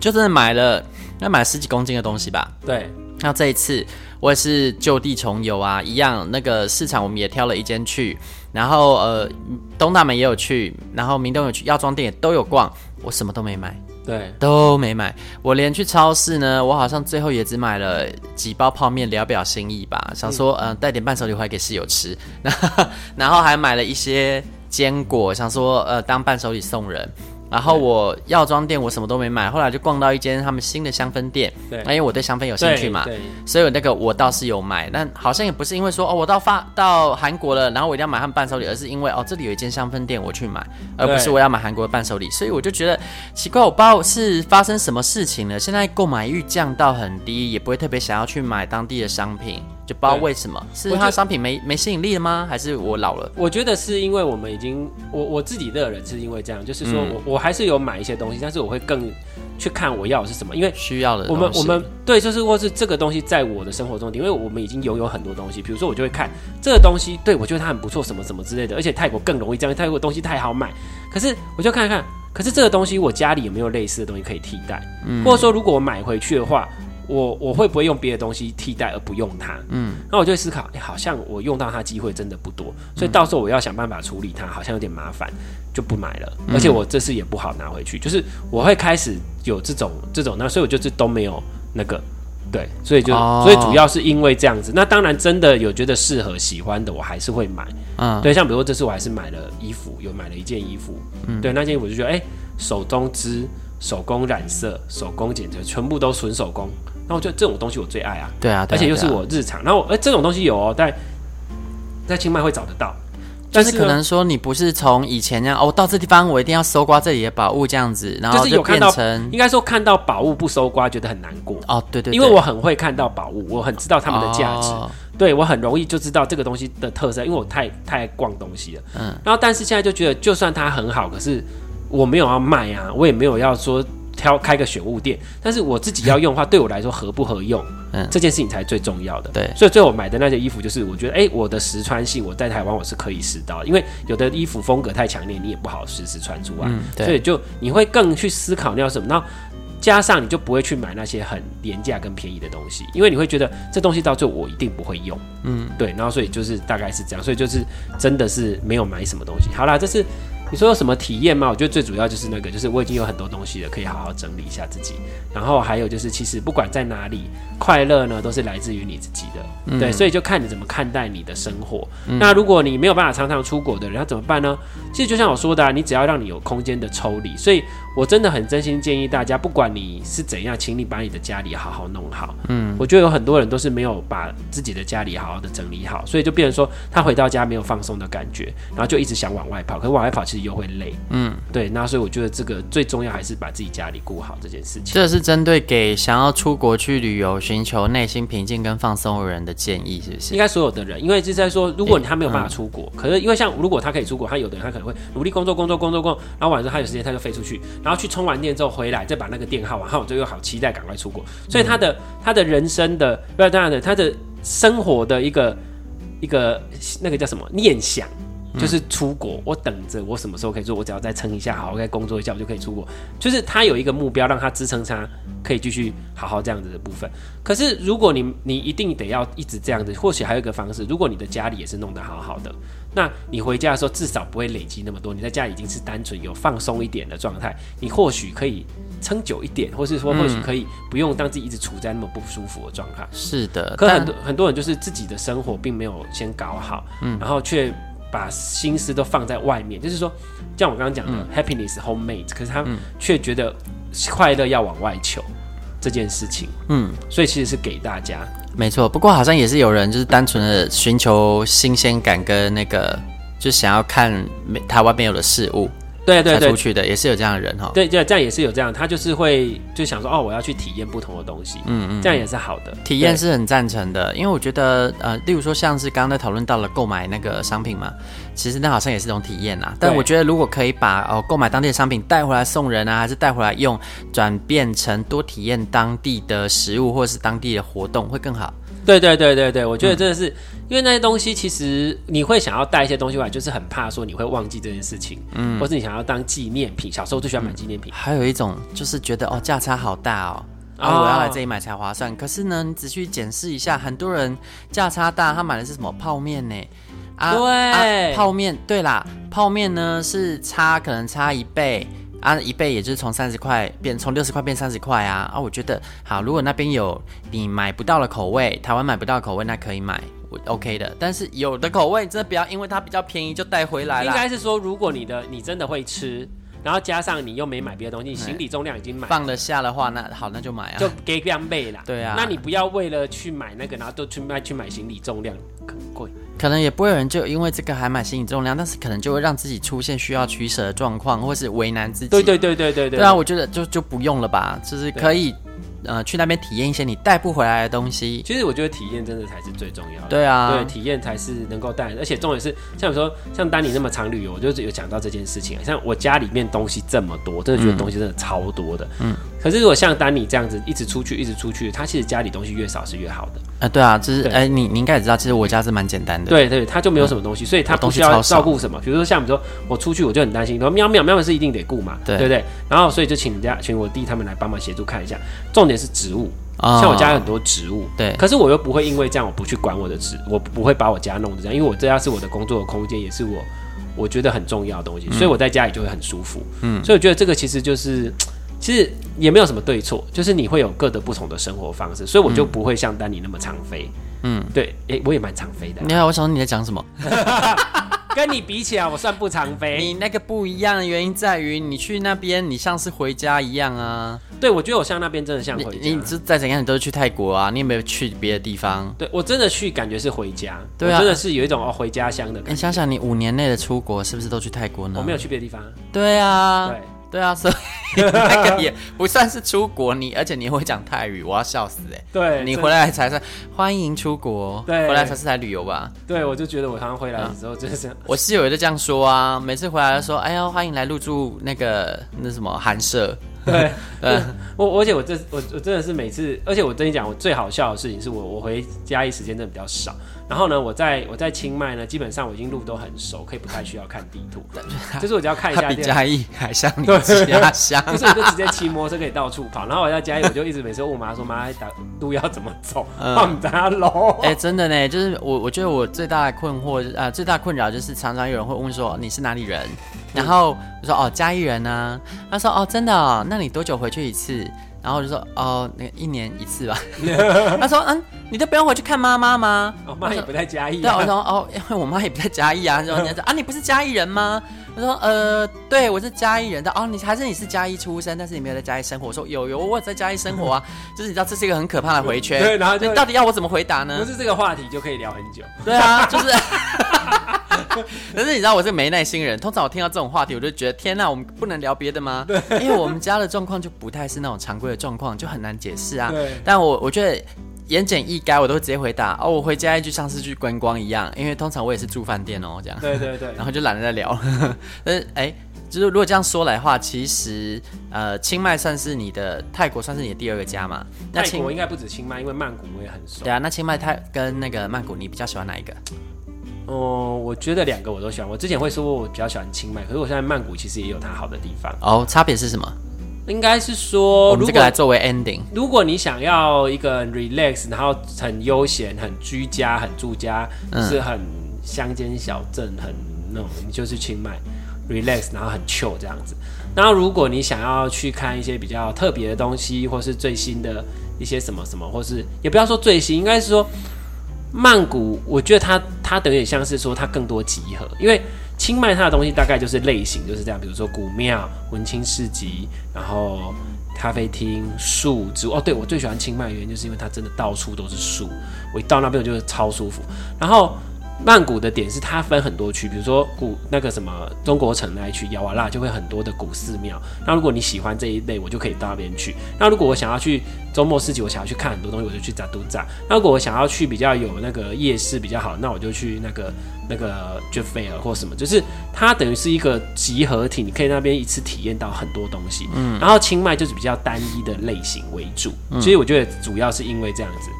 就真的买了。要买十几公斤的东西吧？对。那这一次我也是就地重游啊，一样那个市场我们也挑了一间去，然后呃东大门也有去，然后明洞有去，药妆店也都有逛，我什么都没买。对，都没买。我连去超市呢，我好像最后也只买了几包泡面，聊表心意吧，想说嗯、呃、带点伴手礼回来给室友吃，<laughs> 然后还买了一些坚果，想说呃当伴手礼送人。然后我药妆店我什么都没买，后来就逛到一间他们新的香氛店，对，因为我对香氛有兴趣嘛，对，所以那个我倒是有买，但好像也不是因为说哦我到发到韩国了，然后我一定要买他们伴手礼，而是因为哦这里有一间香氛店我去买，而不是我要买韩国的伴手礼，所以我就觉得奇怪，我不知道是发生什么事情了，现在购买欲降到很低，也不会特别想要去买当地的商品。就不知道为什么，是他商品没没吸引力了吗？还是我老了？我觉得是因为我们已经，我我自己个人是因为这样，就是说我我还是有买一些东西，但是我会更去看我要的是什么，因为需要的。我们我们对，就是或是这个东西在我的生活中，因为我们已经拥有很多东西，比如说我就会看这个东西，对我觉得它很不错，什么什么之类的，而且泰国更容易这样，泰国东西太好买。可是我就看一看，可是这个东西我家里有没有类似的东西可以替代？嗯，或者说如果我买回去的话。我我会不会用别的东西替代而不用它？嗯，那我就会思考，哎、欸，好像我用到它机会真的不多，所以到时候我要想办法处理它，好像有点麻烦，就不买了。而且我这次也不好拿回去，就是我会开始有这种这种，那所以我就是都没有那个，对，所以就所以主要是因为这样子。那当然真的有觉得适合喜欢的，我还是会买。嗯，对，像比如说这次我还是买了衣服，有买了一件衣服，嗯，对，那件衣服我就觉得，哎、欸，手中织、手工染色、手工剪裁，全部都纯手工。然后我觉得这种东西我最爱啊，对啊，对啊，而且又是我日常。然后哎，这种东西有哦，在在清迈会找得到，但是可能说你不是从以前那样哦，到这地方我一定要搜刮这里的宝物这样子，然后就变成，就是有看到，应该说看到宝物不搜刮觉得很难过。哦，对对，对，因为我很会看到宝物，我很知道他们的价值，哦、对我很容易就知道这个东西的特色，因为我太太爱逛东西了，嗯，然后但是现在就觉得就算它很好，可是我没有要卖啊，我也没有要说。挑开个选物店，但是我自己要用的话，对我来说合不合用，嗯，这件事情才最重要的。对，所以最后买的那件衣服，就是我觉得，哎、欸，我的实穿性，我在台湾我是可以试到的，因为有的衣服风格太强烈，你也不好实时穿出来。嗯，对。所以就你会更去思考你要什么，然后加上你就不会去买那些很廉价跟便宜的东西，因为你会觉得这东西到最后我一定不会用。嗯，对。然后所以就是大概是这样，所以就是真的是没有买什么东西。好啦，这是。你说有什么体验吗？我觉得最主要就是那个，就是我已经有很多东西了，可以好好整理一下自己。然后还有就是，其实不管在哪里，快乐呢都是来自于你自己的，嗯、对。所以就看你怎么看待你的生活。嗯、那如果你没有办法常常出国的人，他怎么办呢？其实就像我说的、啊，你只要让你有空间的抽离。所以我真的很真心建议大家，不管你是怎样，请你把你的家里好好弄好。嗯，我觉得有很多人都是没有把自己的家里好好的整理好，所以就变成说他回到家没有放松的感觉，然后就一直想往外跑。可是往外跑其实又会累，嗯，对，那所以我觉得这个最重要还是把自己家里顾好这件事情。这是针对给想要出国去旅游、寻求内心平静跟放松的人的建议，是不是？应该所有的人，因为就是在说，如果你他没有办法出国，欸嗯、可是因为像如果他可以出国，他有的人他可能会努力工作、工作、工作、工作，然后晚上他有时间他就飞出去，然后去充完电之后回来，再把那个电耗完，然后我就又好期待赶快出国。所以他的、嗯、他的人生的不要当然的，他的生活的一个一个那个叫什么念想。就是出国，我等着我什么时候可以做，我只要再撑一下，好好再工作一下，我就可以出国。就是他有一个目标，让他支撑他可以继续好好这样子的部分。可是如果你你一定得要一直这样子，或许还有一个方式，如果你的家里也是弄得好好的，那你回家的时候至少不会累积那么多。你在家里已经是单纯有放松一点的状态，你或许可以撑久一点，或是说或许可以不用让自己一直处在那么不舒服的状态。是的，可很多很多人就是自己的生活并没有先搞好，嗯，然后却。把心思都放在外面，就是说，像我刚刚讲的、嗯、happiness homemade，可是他却觉得快乐要往外求这件事情，嗯，所以其实是给大家，没错。不过好像也是有人就是单纯的寻求新鲜感跟那个，就想要看台湾没有的事物。对对对，出去的也是有这样的人哈。对，这这样也是有这样，他就是会就想说哦，我要去体验不同的东西，嗯嗯，这样也是好的。体验是很赞成的，因为我觉得呃，例如说像是刚刚在讨论到了购买那个商品嘛，其实那好像也是一种体验呐。但我觉得如果可以把哦购买当地的商品带回来送人啊，还是带回来用，转变成多体验当地的食物或者是当地的活动会更好。对对对对对，我觉得真的是，嗯、因为那些东西其实你会想要带一些东西回来，就是很怕说你会忘记这件事情，嗯，或是你想要当纪念品。小时候最喜欢买纪念品，还有一种就是觉得哦价差好大哦，然后我要来这里买才划算。哦、可是呢，你仔细检视一下，很多人价差大，他买的是什么泡面呢？啊，对，啊、泡面，对啦，泡面呢是差可能差一倍。啊，一倍也就是从三十块变从六十块变三十块啊！啊，我觉得好，如果那边有你买不到的口味，台湾买不到的口味，那可以买，OK 的。但是有的口味真的不要因为它比较便宜就带回来了。应该是说，如果你的你真的会吃，然后加上你又没买别的东西，你行李重量已经买放得下的话，那好，那就买啊，就给两倍啦。<laughs> 对啊，那你不要为了去买那个，然后都去卖去买行李重量，很贵。可能也不会有人就因为这个还买行李重量，但是可能就会让自己出现需要取舍的状况，或是为难自己。对对对对对对。对啊，我觉得就就不用了吧，就是可以。呃，去那边体验一些你带不回来的东西。其实我觉得体验真的才是最重要的。对啊，对，体验才是能够带，而且重点是，像说像丹尼那么常旅游，我就有讲到这件事情。像我家里面东西这么多，真的觉得东西真的超多的。嗯。可是如果像丹尼这样子一直出去，一直出去，他其实家里东西越少是越好的。啊，对啊，就是哎、欸，你你应该也知道，其实我家是蛮简单的。对对，他就没有什么东西，嗯、所以他不需要照顾什么。比如说像比如说我出去，我就很担心，说喵喵喵喵是一定得顾嘛，对对不对？然后所以就请人家请我弟他们来帮忙协助看一下。重点是植物。像我家有很多植物，对，可是我又不会因为这样我不去管我的植，我不会把我家弄得这样，因为我这家是我的工作的空间，也是我我觉得很重要的东西，所以我在家里就会很舒服。嗯，所以我觉得这个其实就是，其实也没有什么对错，就是你会有各的不同的生活方式，所以我就不会像丹尼那么常飞。嗯，对，诶，我也蛮常飞的。你好，我想说你在讲什么？<laughs> 跟你比起来，我算不常飞。你那个不一样的原因在于，你去那边，你像是回家一样啊。对，我觉得我像那边真的像回家。你你再怎样，你都是去泰国啊，你有没有去别的地方？对，我真的去，感觉是回家。对啊，真的是有一种哦回家乡的感觉。你想想，你五年内的出国是不是都去泰国呢？我没有去别的地方。对啊。对。对啊，所以 <laughs> 那个也不算是出国，你而且你会讲泰语，我要笑死哎、欸！对，你回来才算欢迎出国，对，回来才是来旅游吧？对，我就觉得我常常回来的时候就是、嗯、我室友也在这样说啊，每次回来都说，哎呀，欢迎来入住那个那什么寒舍。对，<laughs> 对我而且我这我我真的是每次，而且我跟你讲，我最好笑的事情是我我回家一时间真的比较少。然后呢，我在我在清迈呢，基本上我已经路都很熟，可以不太需要看地图。<laughs> 就是我只要看一下。比嘉义还像你家乡。就是，我就直接骑摩托车可以到处跑。然后我在嘉义，我就一直每次问我妈说：“妈，打路要怎么走？放哪路？” <laughs> 哎，真的呢，就是我我觉得我最大的困惑啊、呃，最大的困扰就是常常有人会问说你是哪里人，然后我说哦嘉义人呢、啊，他说哦真的哦，那你多久回去一次？然后我就说哦，那个一年一次吧。<laughs> 他说嗯，你都不用回去看妈妈吗？我妈也不在嘉义。对，我说哦，因为我妈也不在嘉义啊。然后人家说啊，你不是嘉义人吗？我说呃，对，我是嘉义人的。哦，你还是你是嘉义出生，但是你没有在嘉义生活。我说有有，我在嘉义生活啊。<laughs> 就是你知道这是一个很可怕的回圈。对，然后就到底要我怎么回答呢？不是这个话题就可以聊很久。对啊，就是。<laughs> <laughs> 可是你知道我是没耐心人，通常我听到这种话题，我就觉得天哪，我们不能聊别的吗？对，因为我们家的状况就不太是那种常规的状况，就很难解释啊。对，但我我觉得言简意赅，我都会直接回答哦，我回家就像是去观光一样，因为通常我也是住饭店哦，这样。对对对，然后就懒得再聊。<laughs> 但是哎，就是如果这样说来的话，其实呃，清迈算是你的泰国，算是你的第二个家嘛？那泰国应该不止清迈，因为曼谷我也很熟。对啊，那清迈泰跟那个曼谷，你比较喜欢哪一个？哦、嗯，我觉得两个我都喜欢。我之前会说我比较喜欢清迈，可是我现在曼谷其实也有它好的地方。哦，差别是什么？应该是说，我们这个来作为 ending。如果你想要一个 relax，然后很悠闲、很居家、很住家，就、嗯、是很乡间小镇，很那种，你就是清迈 relax，然后很 chill 这样子。然后如果你想要去看一些比较特别的东西，或是最新的一些什么什么，或是也不要说最新，应该是说曼谷，我觉得它它等于像是说它更多集合，因为。清迈它的东西大概就是类型就是这样，比如说古庙、文青市集，然后咖啡厅、树、植物。哦，对，我最喜欢清迈的原因就是因为它真的到处都是树，我一到那边我就超舒服。然后。曼谷的点是它分很多区，比如说古那个什么中国城那一区，亚瓦拉就会很多的古寺庙。那如果你喜欢这一类，我就可以到那边去。那如果我想要去周末市集，我想要去看很多东西，我就去扎都扎。那如果我想要去比较有那个夜市比较好，那我就去那个那个 Jet Fair 或什么，就是它等于是一个集合体，你可以那边一次体验到很多东西。嗯，然后清迈就是比较单一的类型为主，所以我觉得主要是因为这样子。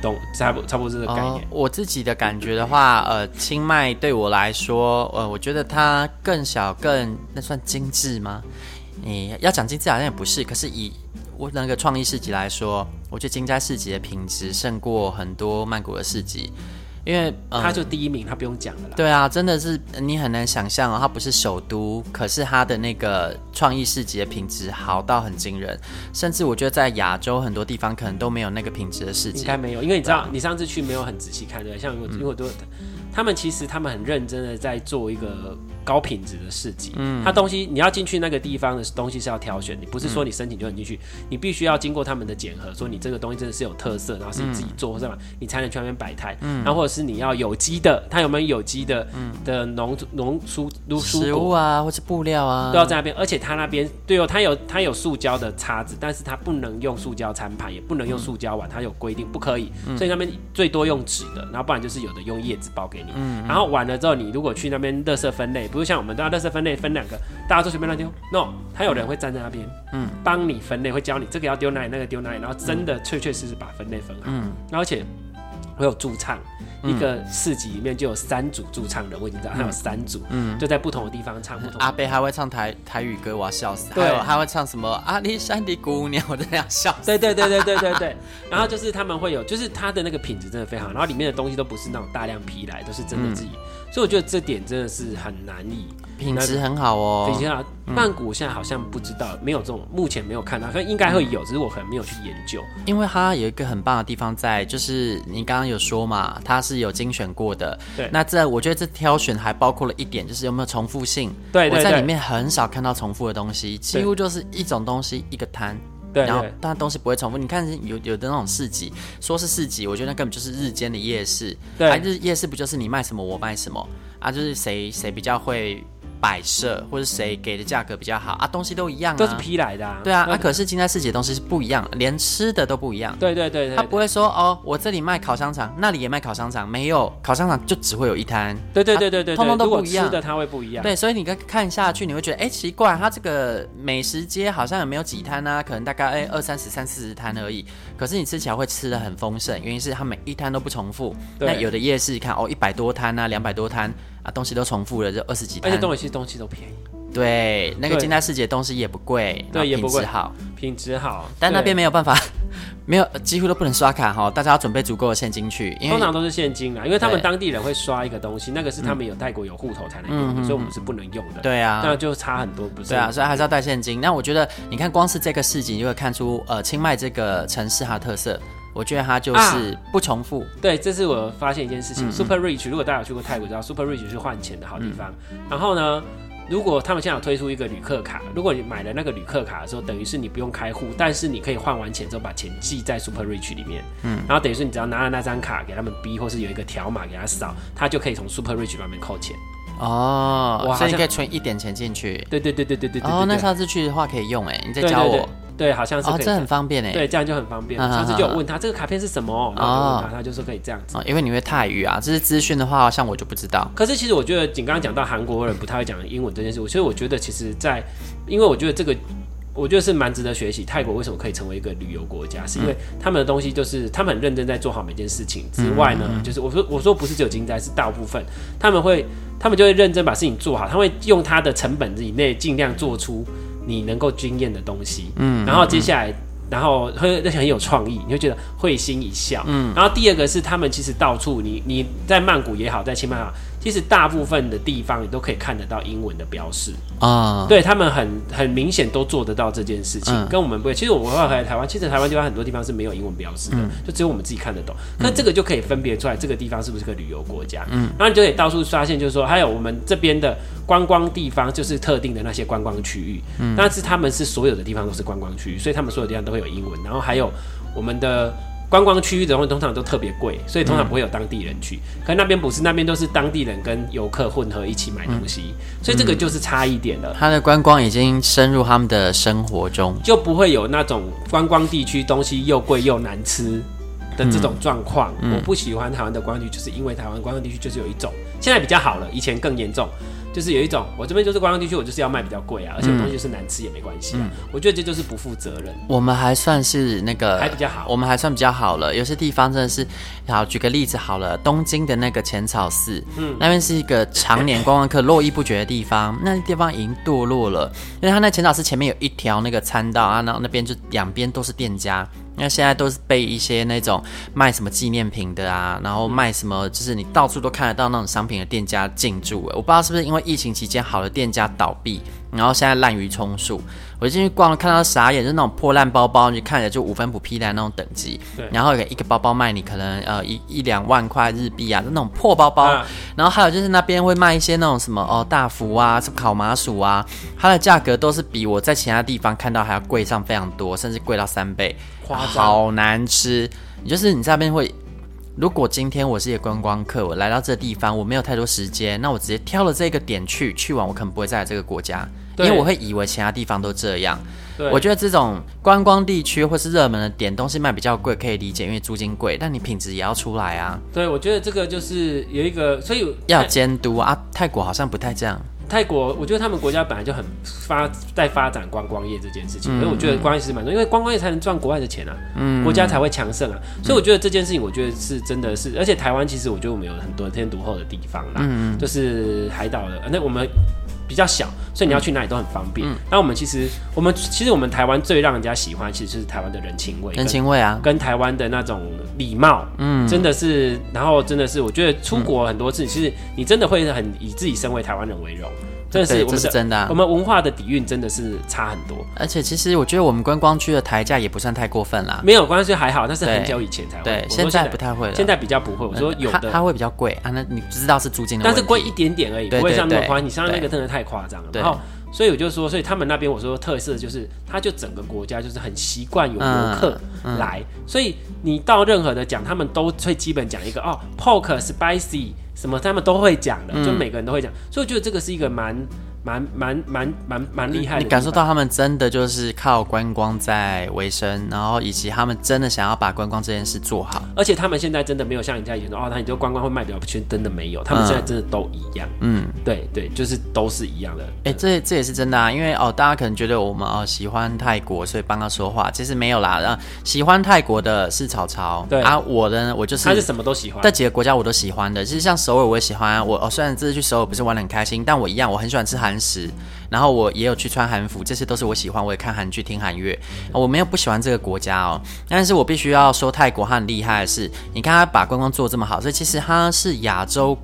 都，差不差不多这个概念。我自己的感觉的话，呃，清迈对我来说，呃，我觉得它更小，更那算精致吗？你要讲精致好像也不是。可是以我那个创意市集来说，我觉得金家市集的品质胜过很多曼谷的市集。因为、嗯、他就第一名，他不用讲了啦。对啊，真的是你很难想象哦，它不是首都，可是它的那个创意市集的品质好到很惊人，甚至我觉得在亚洲很多地方可能都没有那个品质的市集。应该没有，因为你知道，你上次去没有很仔细看对，像如果如果都。他们其实他们很认真的在做一个高品质的市集，嗯，它东西你要进去那个地方的东西是要挑选，你不是说你申请就能进去，嗯，你必须要经过他们的检核，说你这个东西真的是有特色，然后是你自己做是吧？你才能去那边摆摊，嗯，然后或者是你要有机的，它有没有有机的，嗯，的农农蔬蔬食物啊，或者布料啊，都要在那边，而且它那边对哦，它有它有塑胶的叉子，但是它不能用塑胶餐盘，也不能用塑胶碗，它有规定不可以，所以那边最多用纸的，然后不然就是有的用叶子包给你，嗯，然后完了之后，你如果去那边垃圾分类，不是像我们都要垃圾分类分两个，大家都随便乱丢，no，他有人会站在那边，嗯，帮你分类，会教你这个要丢哪里，那个丢哪里，然后真的确确实实把分类分好，嗯，而且会有驻唱。一个市集里面就有三组驻唱人，我已经知道他有三组，嗯，就在不同的地方唱不同的。阿贝还会唱台台语歌，我要笑死。对，还会唱什么阿里山的姑娘，我真的要笑死。对对对对对对对。<laughs> 然后就是他们会有，就是他的那个品质真的非常好，然后里面的东西都不是那种大量批来，都是真的自己。嗯所以我觉得这点真的是很难以，品质很好哦。品质好，曼谷现在好像不知道，没有这种，目前没有看到，可能应该会有，只是我可能没有去研究。因为它有一个很棒的地方在，就是你刚刚有说嘛，它是有精选过的。对。那这我觉得这挑选还包括了一点，就是有没有重复性。对，对，对。我在里面很少看到重复的东西，几乎就是一种东西一个摊。对，然后，但东西不会重复。你看，有有的那种市集，说是市集，我觉得那根本就是日间的夜市。对，还是夜市不就是你卖什么我卖什么啊？就是谁谁比较会。摆设或者谁给的价格比较好啊？东西都一样啊，都是批来的啊。对啊，那、啊、可是金斋市集的东西是不一样，连吃的都不一样。对对对对，他不会说哦，我这里卖烤香肠，那里也卖烤香肠，没有烤香肠就只会有一摊。对对对对对，通通都不一样。吃的它会不一样。对，所以你看看下去，你会觉得哎奇怪，它这个美食街好像也没有几摊啊，可能大概哎二三十、三四十摊而已。可是你吃起来会吃的很丰盛，原因是它每一摊都不重复。那有的夜市看哦，一百多摊啊，两百多摊。啊，东西都重复了，就二十几摊，而且东西东西都便宜。对，那个金斋市集的东西也不贵，对，也不贵，好，品质好。但那边没有办法，<laughs> 没有几乎都不能刷卡哈，大家要准备足够的现金去。因为通常都是现金啊，因为他们当地人会刷一个东西，那个是他们有泰国有户头才能用的，所以我们是不能用的。对啊，那就差很多，不是？对啊，所以还是要带现金。那我觉得，你看，光是这个市集，你就会看出呃，清迈这个城市它的特色。我觉得它就是不重复。啊、对，这是我发现一件事情。嗯、Super Rich，如果大家有去过泰国，知道 Super Rich 是换钱的好地方。嗯、然后呢，如果他们现在有推出一个旅客卡，如果你买了那个旅客卡的时候，等于是你不用开户，但是你可以换完钱之后把钱记在 Super Rich 里面。嗯。然后等于是你只要拿了那张卡给他们 B，或是有一个条码给他扫，他就可以从 Super Rich 里面扣钱。哦。所以你可以存一点钱进去。对对对对对对对。哦，那下次去的话可以用哎，你再教我。对对对对，好像是可以。哦，这很方便哎。对，这样就很方便。上次就有问他这个卡片是什么，然后就问他，他就说可以这样子。哦，因为你会泰语啊，这是资讯的话，像我就不知道。可是其实我觉得，你刚刚讲到韩国人不太会讲英文这件事，所以我觉得其实，在因为我觉得这个，我觉得是蛮值得学习。泰国为什么可以成为一个旅游国家，是因为他们的东西就是他们很认真在做好每件事情之外呢，嗯、就是我说我说不是只有金灾，是大部分他们会他们就会认真把事情做好，他会用他的成本以内尽量做出你能够惊艳的东西。嗯，然后接下来。然后会而且很有创意，你会觉得会心一笑。嗯，然后第二个是他们其实到处你你在曼谷也好，在清迈也好，其实大部分的地方你都可以看得到英文的标示啊。对，他们很很明显都做得到这件事情，嗯、跟我们不会。其实我们后来来台湾，其实台湾地方很多地方是没有英文标示的，嗯、就只有我们自己看得懂。那这个就可以分别出来这个地方是不是个旅游国家。嗯，然后你就可以到处发现，就是说还有我们这边的。观光地方就是特定的那些观光区域，嗯，但是他们是所有的地方都是观光区域，所以他们所有地方都会有英文。然后还有我们的观光区域的东西通常都特别贵，所以通常不会有当地人去。嗯、可那边不是，那边都是当地人跟游客混合一起买东西，嗯、所以这个就是差一点了。它的观光已经深入他们的生活中，就不会有那种观光地区东西又贵又难吃的这种状况。我不喜欢台湾的观光区，就是因为台湾观光地区就是有一种现在比较好了，以前更严重。就是有一种，我这边就是观光地区，我就是要卖比较贵啊，而且我东西就是难吃也没关系啊。嗯、我觉得这就是不负责任。我们还算是那个还比较好，我们还算比较好了。有些地方真的是，好举个例子好了，东京的那个浅草寺，嗯，那边是一个常年观光客络绎不绝的地方，那地方已经堕落了，因为它那浅草寺前面有一条那个餐道啊，然后那边就两边都是店家。那现在都是被一些那种卖什么纪念品的啊，然后卖什么就是你到处都看得到那种商品的店家进驻。我不知道是不是因为疫情期间好的店家倒闭，然后现在滥竽充数。我进去逛，看到傻眼，就是那种破烂包包，你看着就五分不批的那种等级。对。然后一个包包卖你可能呃一一两万块日币啊，就那种破包包。啊、然后还有就是那边会卖一些那种什么哦大福啊，什么烤麻薯啊，它的价格都是比我在其他地方看到还要贵上非常多，甚至贵到三倍。夸张。好难吃。你就是你在那边会，如果今天我是一个观光客，我来到这地方，我没有太多时间，那我直接挑了这个点去，去完我可能不会再来这个国家。因为我会以为其他地方都这样，对我觉得这种观光地区或是热门的点，东西卖比较贵，可以理解，因为租金贵，但你品质也要出来啊。对，我觉得这个就是有一个，所以要监督啊。泰国好像不太这样。泰国，我觉得他们国家本来就很发在发展观光业这件事情，所以、嗯、我觉得关系是蛮重要，因为观光业才能赚国外的钱啊，嗯，国家才会强盛啊。所以我觉得这件事情，我觉得是真的是，而且台湾其实我觉得我们有很多天独厚的地方啦，嗯，就是海岛的，那我们。比较小，所以你要去哪里都很方便。那、嗯、我们其实，我们其实我们台湾最让人家喜欢，其实就是台湾的人情味，人情味啊，跟台湾的那种礼貌，嗯，真的是，然后真的是，我觉得出国很多次，嗯、其实你真的会很以自己身为台湾人为荣。这是这是真的，我们文化的底蕴真的是差很多。而且其实我觉得我们观光区的台价也不算太过分啦。没有关系，还好，那是很久以前才会。对，现在不太会了。现在比较不会。我说有的，它会比较贵啊。那你不知道是租金的，但是贵一点点而已，不会像那么夸。你像那个真的太夸张了。然后，所以我就说，所以他们那边我说特色就是，他就整个国家就是很习惯有游客来，所以你到任何的讲，他们都会基本讲一个哦，pork spicy 什么，他们都会讲的，就每个人都会讲。所以我觉得这个是一个蛮。蛮蛮蛮蛮蛮厉害的，你感受到他们真的就是靠观光在维生，然后以及他们真的想要把观光这件事做好。而且他们现在真的没有像人家以前说哦，那你就观光会卖比较全，真的没有。他们现在真的都一样。嗯，对对，就是都是一样的。哎、欸，这这也是真的啊，因为哦，大家可能觉得我们哦喜欢泰国，所以帮他说话，其实没有啦。然后喜欢泰国的是草草，对啊，我的呢，我就是他是什么都喜欢，这几个国家我都喜欢的。其实像首尔我也喜欢，我哦虽然这次去首尔不是玩的很开心，但我一样我很喜欢吃韩。食，然后我也有去穿韩服，这些都是我喜欢。我也看韩剧、听韩乐，我没有不喜欢这个国家哦。但是我必须要说，泰国它很厉害的是，你看它把观光做这么好，所以其实它是亚洲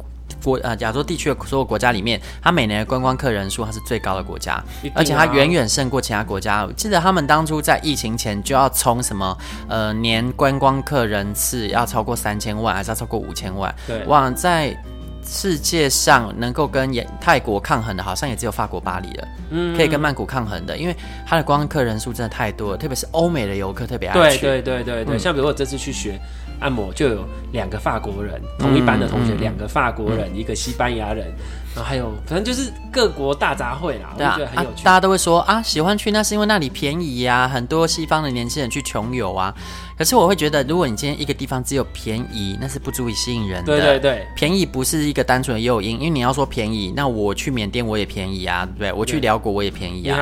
国呃亚洲地区的所有国家里面，它每年的观光客人数它是最高的国家，而且它远远胜过其他国家。我记得他们当初在疫情前就要冲什么呃年观光客人次要超过三千万，还是要超过五千万？对，哇，在。世界上能够跟泰国抗衡的，好像也只有法国巴黎了。嗯，可以跟曼谷抗衡的，因为它的观光客人数真的太多了，特别是欧美的游客特别爱去。对对对对对，嗯、像比如我这次去学按摩，就有两个法国人，同一班的同学，两、嗯、个法国人，嗯、一个西班牙人。然后还有反正就是各国大杂烩啦，我觉得很有趣。啊大家都会说啊，喜欢去那是因为那里便宜呀、啊，很多西方的年轻人去穷游啊。可是我会觉得，如果你今天一个地方只有便宜，那是不足以吸引人的。对对对，便宜不是一个单纯的诱因，因为你要说便宜，那我去缅甸我也便宜啊，对不对？我去辽国我也便宜啊。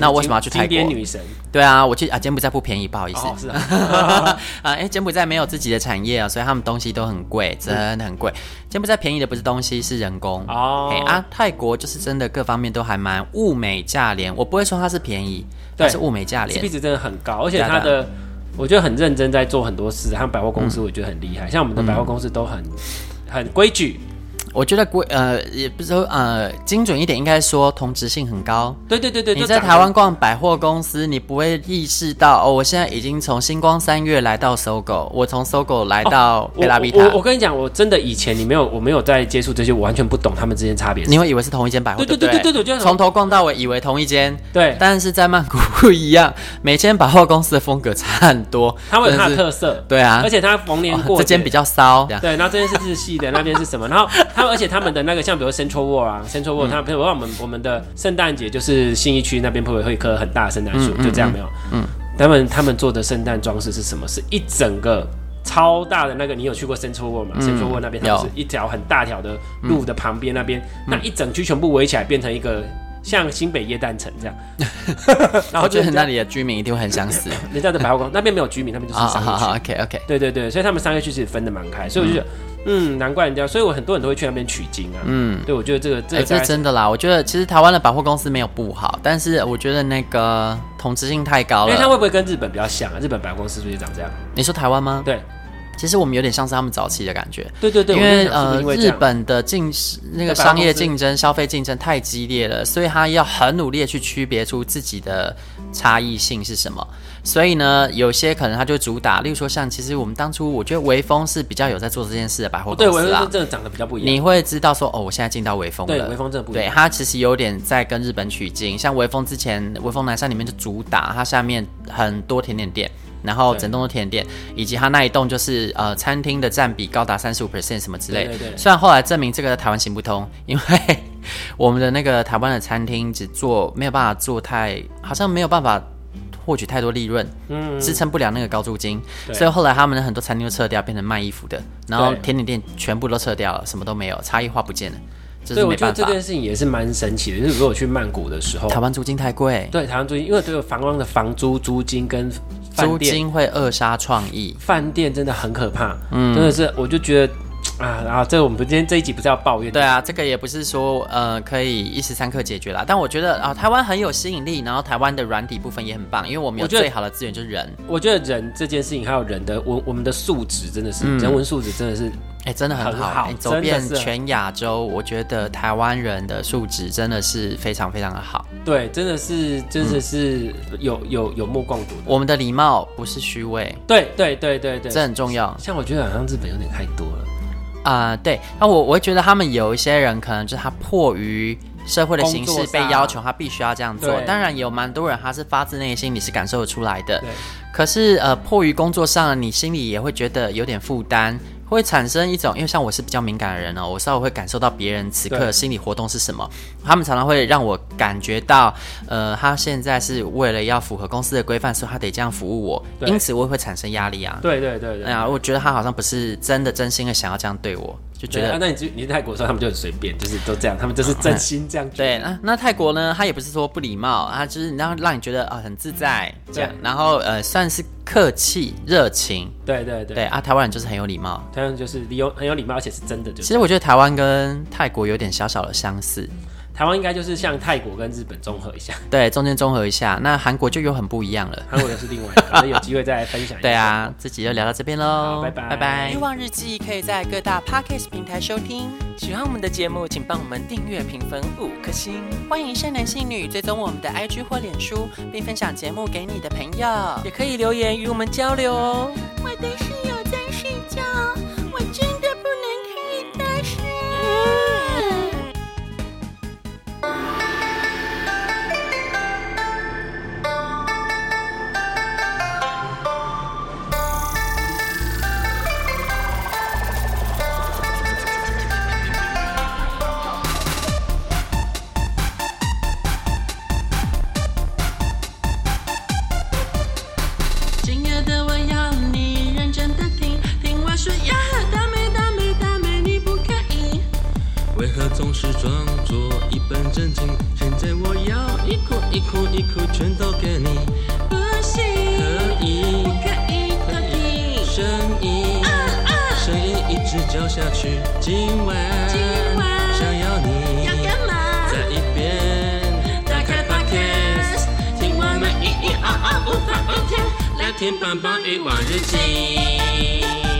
那为什么要去泰国？女神。对啊，我去啊，柬埔寨不便宜，不好意思。哦、是啊。<laughs> 啊，哎，柬埔寨没有自己的产业啊，所以他们东西都很贵，真的很贵。柬埔寨便宜的不是东西，是人工。哦。哎啊，泰国就是真的各方面都还蛮物美价廉，我不会说它是便宜，对，它是物美价廉。CP 值真的很高，而且它的。我觉得很认真在做很多事，他们百货公司我觉得很厉害，嗯、像我们的百货公司都很、嗯、很规矩。我觉得规呃也不是说呃精准一点，应该说同质性很高。对对对对，你在台湾逛百货公司，你不会意识到哦，我现在已经从星光三月来到 SOGO，我从 SOGO 来到贝拉比塔。我我，跟你讲，我真的以前你没有我没有在接触这些，我完全不懂他们之间差别。你会以为是同一间百货？对对对对对对，从头逛到尾，以为同一间。对，但是在曼谷不一样，每间百货公司的风格差很多，他们有它的特色。对啊，而且它逢年过节，这间比较骚。对，然后这边是日系的，那边是什么？然后他们而且他们的那个。像比如 Central World 啊，Central World，它比如说我们我们的圣诞节就是信义区那边会会一棵很大的圣诞树，就这样没有。嗯，他们他们做的圣诞装饰是什么？是一整个超大的那个，你有去过 Central World 吗？Central World 那边它是一条很大条的路的旁边那边，那一整区全部围起来变成一个像新北耶诞城这样。<laughs> 然后就是那里的居民一定会很想死。<laughs> 人家的百货公司那边没有居民，那边就是商业区。OK OK，对对对，所以他们商业区是分的蛮开，所以我就觉得。嗯，难怪人家，所以我很多人都会去那边取经啊。嗯，对，我觉得这个这个、欸、这是真的啦。我觉得其实台湾的百货公司没有不好，但是我觉得那个同质性太高了。因为它会不会跟日本比较像啊？日本百货公司是不是长这样？你说台湾吗？对，其实我们有点像是他们早期的感觉。对对对，因为呃，日本的竞那个商业竞争、消费竞争太激烈了，所以他要很努力的去区别出自己的差异性是什么。所以呢，有些可能他就主打，例如说像，其实我们当初我觉得微风是比较有在做这件事的百货公司啊。对，微风真的长得比较不一样。你会知道说，哦，我现在进到微风了。对，微风真的不一样。对，它其实有点在跟日本取经，像微风之前，微风南山里面就主打它下面很多甜点店，然后整栋的甜点，以及它那一栋就是呃餐厅的占比高达三十五 percent 什么之类。对，对对。虽然后来证明这个在台湾行不通，因为 <laughs> 我们的那个台湾的餐厅只做没有办法做太，好像没有办法。获取太多利润，嗯，支撑不了那个高租金，所以后来他们的很多餐厅都撤掉，变成卖衣服的，然后甜点店全部都撤掉了，什么都没有，差异化不见了。所以我觉得这件事情也是蛮神奇的，就是如果去曼谷的时候，台湾租金太贵，对，台湾租金，因为这个房东的房租租金跟租金会扼杀创意，饭店真的很可怕，嗯，真的是，我就觉得。啊，然后这个我们今天这一集不是要抱怨？对啊，这个也不是说呃可以一时三刻解决啦。但我觉得啊，台湾很有吸引力，然后台湾的软体部分也很棒，因为我们有最好的资源就是人。我觉得人这件事情还有人的我我们的素质真的是、嗯、人文素质真的是哎、欸、真的很好，很好欸、走遍全亚洲，我觉得台湾人的素质真的是非常非常的好。对，真的是真的是有、嗯、有有目共睹。我们的礼貌不是虚伪。对对对对对，这很重要。像我觉得好像日本有点太多了。啊、呃，对，那我我会觉得他们有一些人可能就是他迫于社会的形式被要求，他必须要这样做。当然有蛮多人他是发自内心，你是感受得出来的。对，可是呃，迫于工作上，你心里也会觉得有点负担。会产生一种，因为像我是比较敏感的人哦，我稍微会感受到别人此刻心理活动是什么。他们常常会让我感觉到，呃，他现在是为了要符合公司的规范，所以他得这样服务我，因此我也会产生压力啊。对对对对。哎呀，我觉得他好像不是真的真心的想要这样对我，就觉得。啊、那你你在泰国的时候，他们就很随便，就是都这样，他们就是真心这样、嗯。<laughs> 对，那那泰国呢？他也不是说不礼貌，他就是让让你觉得啊、呃、很自在这样，然后呃算是。客气热情，对对对，对啊，台湾人就是很有礼貌，台湾人就是有很有礼貌，而且是真的。就是，其实我觉得台湾跟泰国有点小小的相似。台湾应该就是像泰国跟日本综合一下，对，中间综合一下。那韩国就有很不一样了，韩国又是另外一个，可能有机会再来分享一下。对啊，自己就聊到这边喽，拜拜拜拜。欲望日记可以在各大 Podcast 平台收听。喜欢我们的节目，请帮我们订阅、评分五颗星。欢迎善男信女追踪我们的 IG 或脸书，并分享节目给你的朋友，也可以留言与我们交流哦。我的室友下去，今晚，今晚想要你，要干嘛？再一遍，打开 Podcast，听我们咿咿啊啊无法无天，来听棒棒鱼往日记。喂喂喂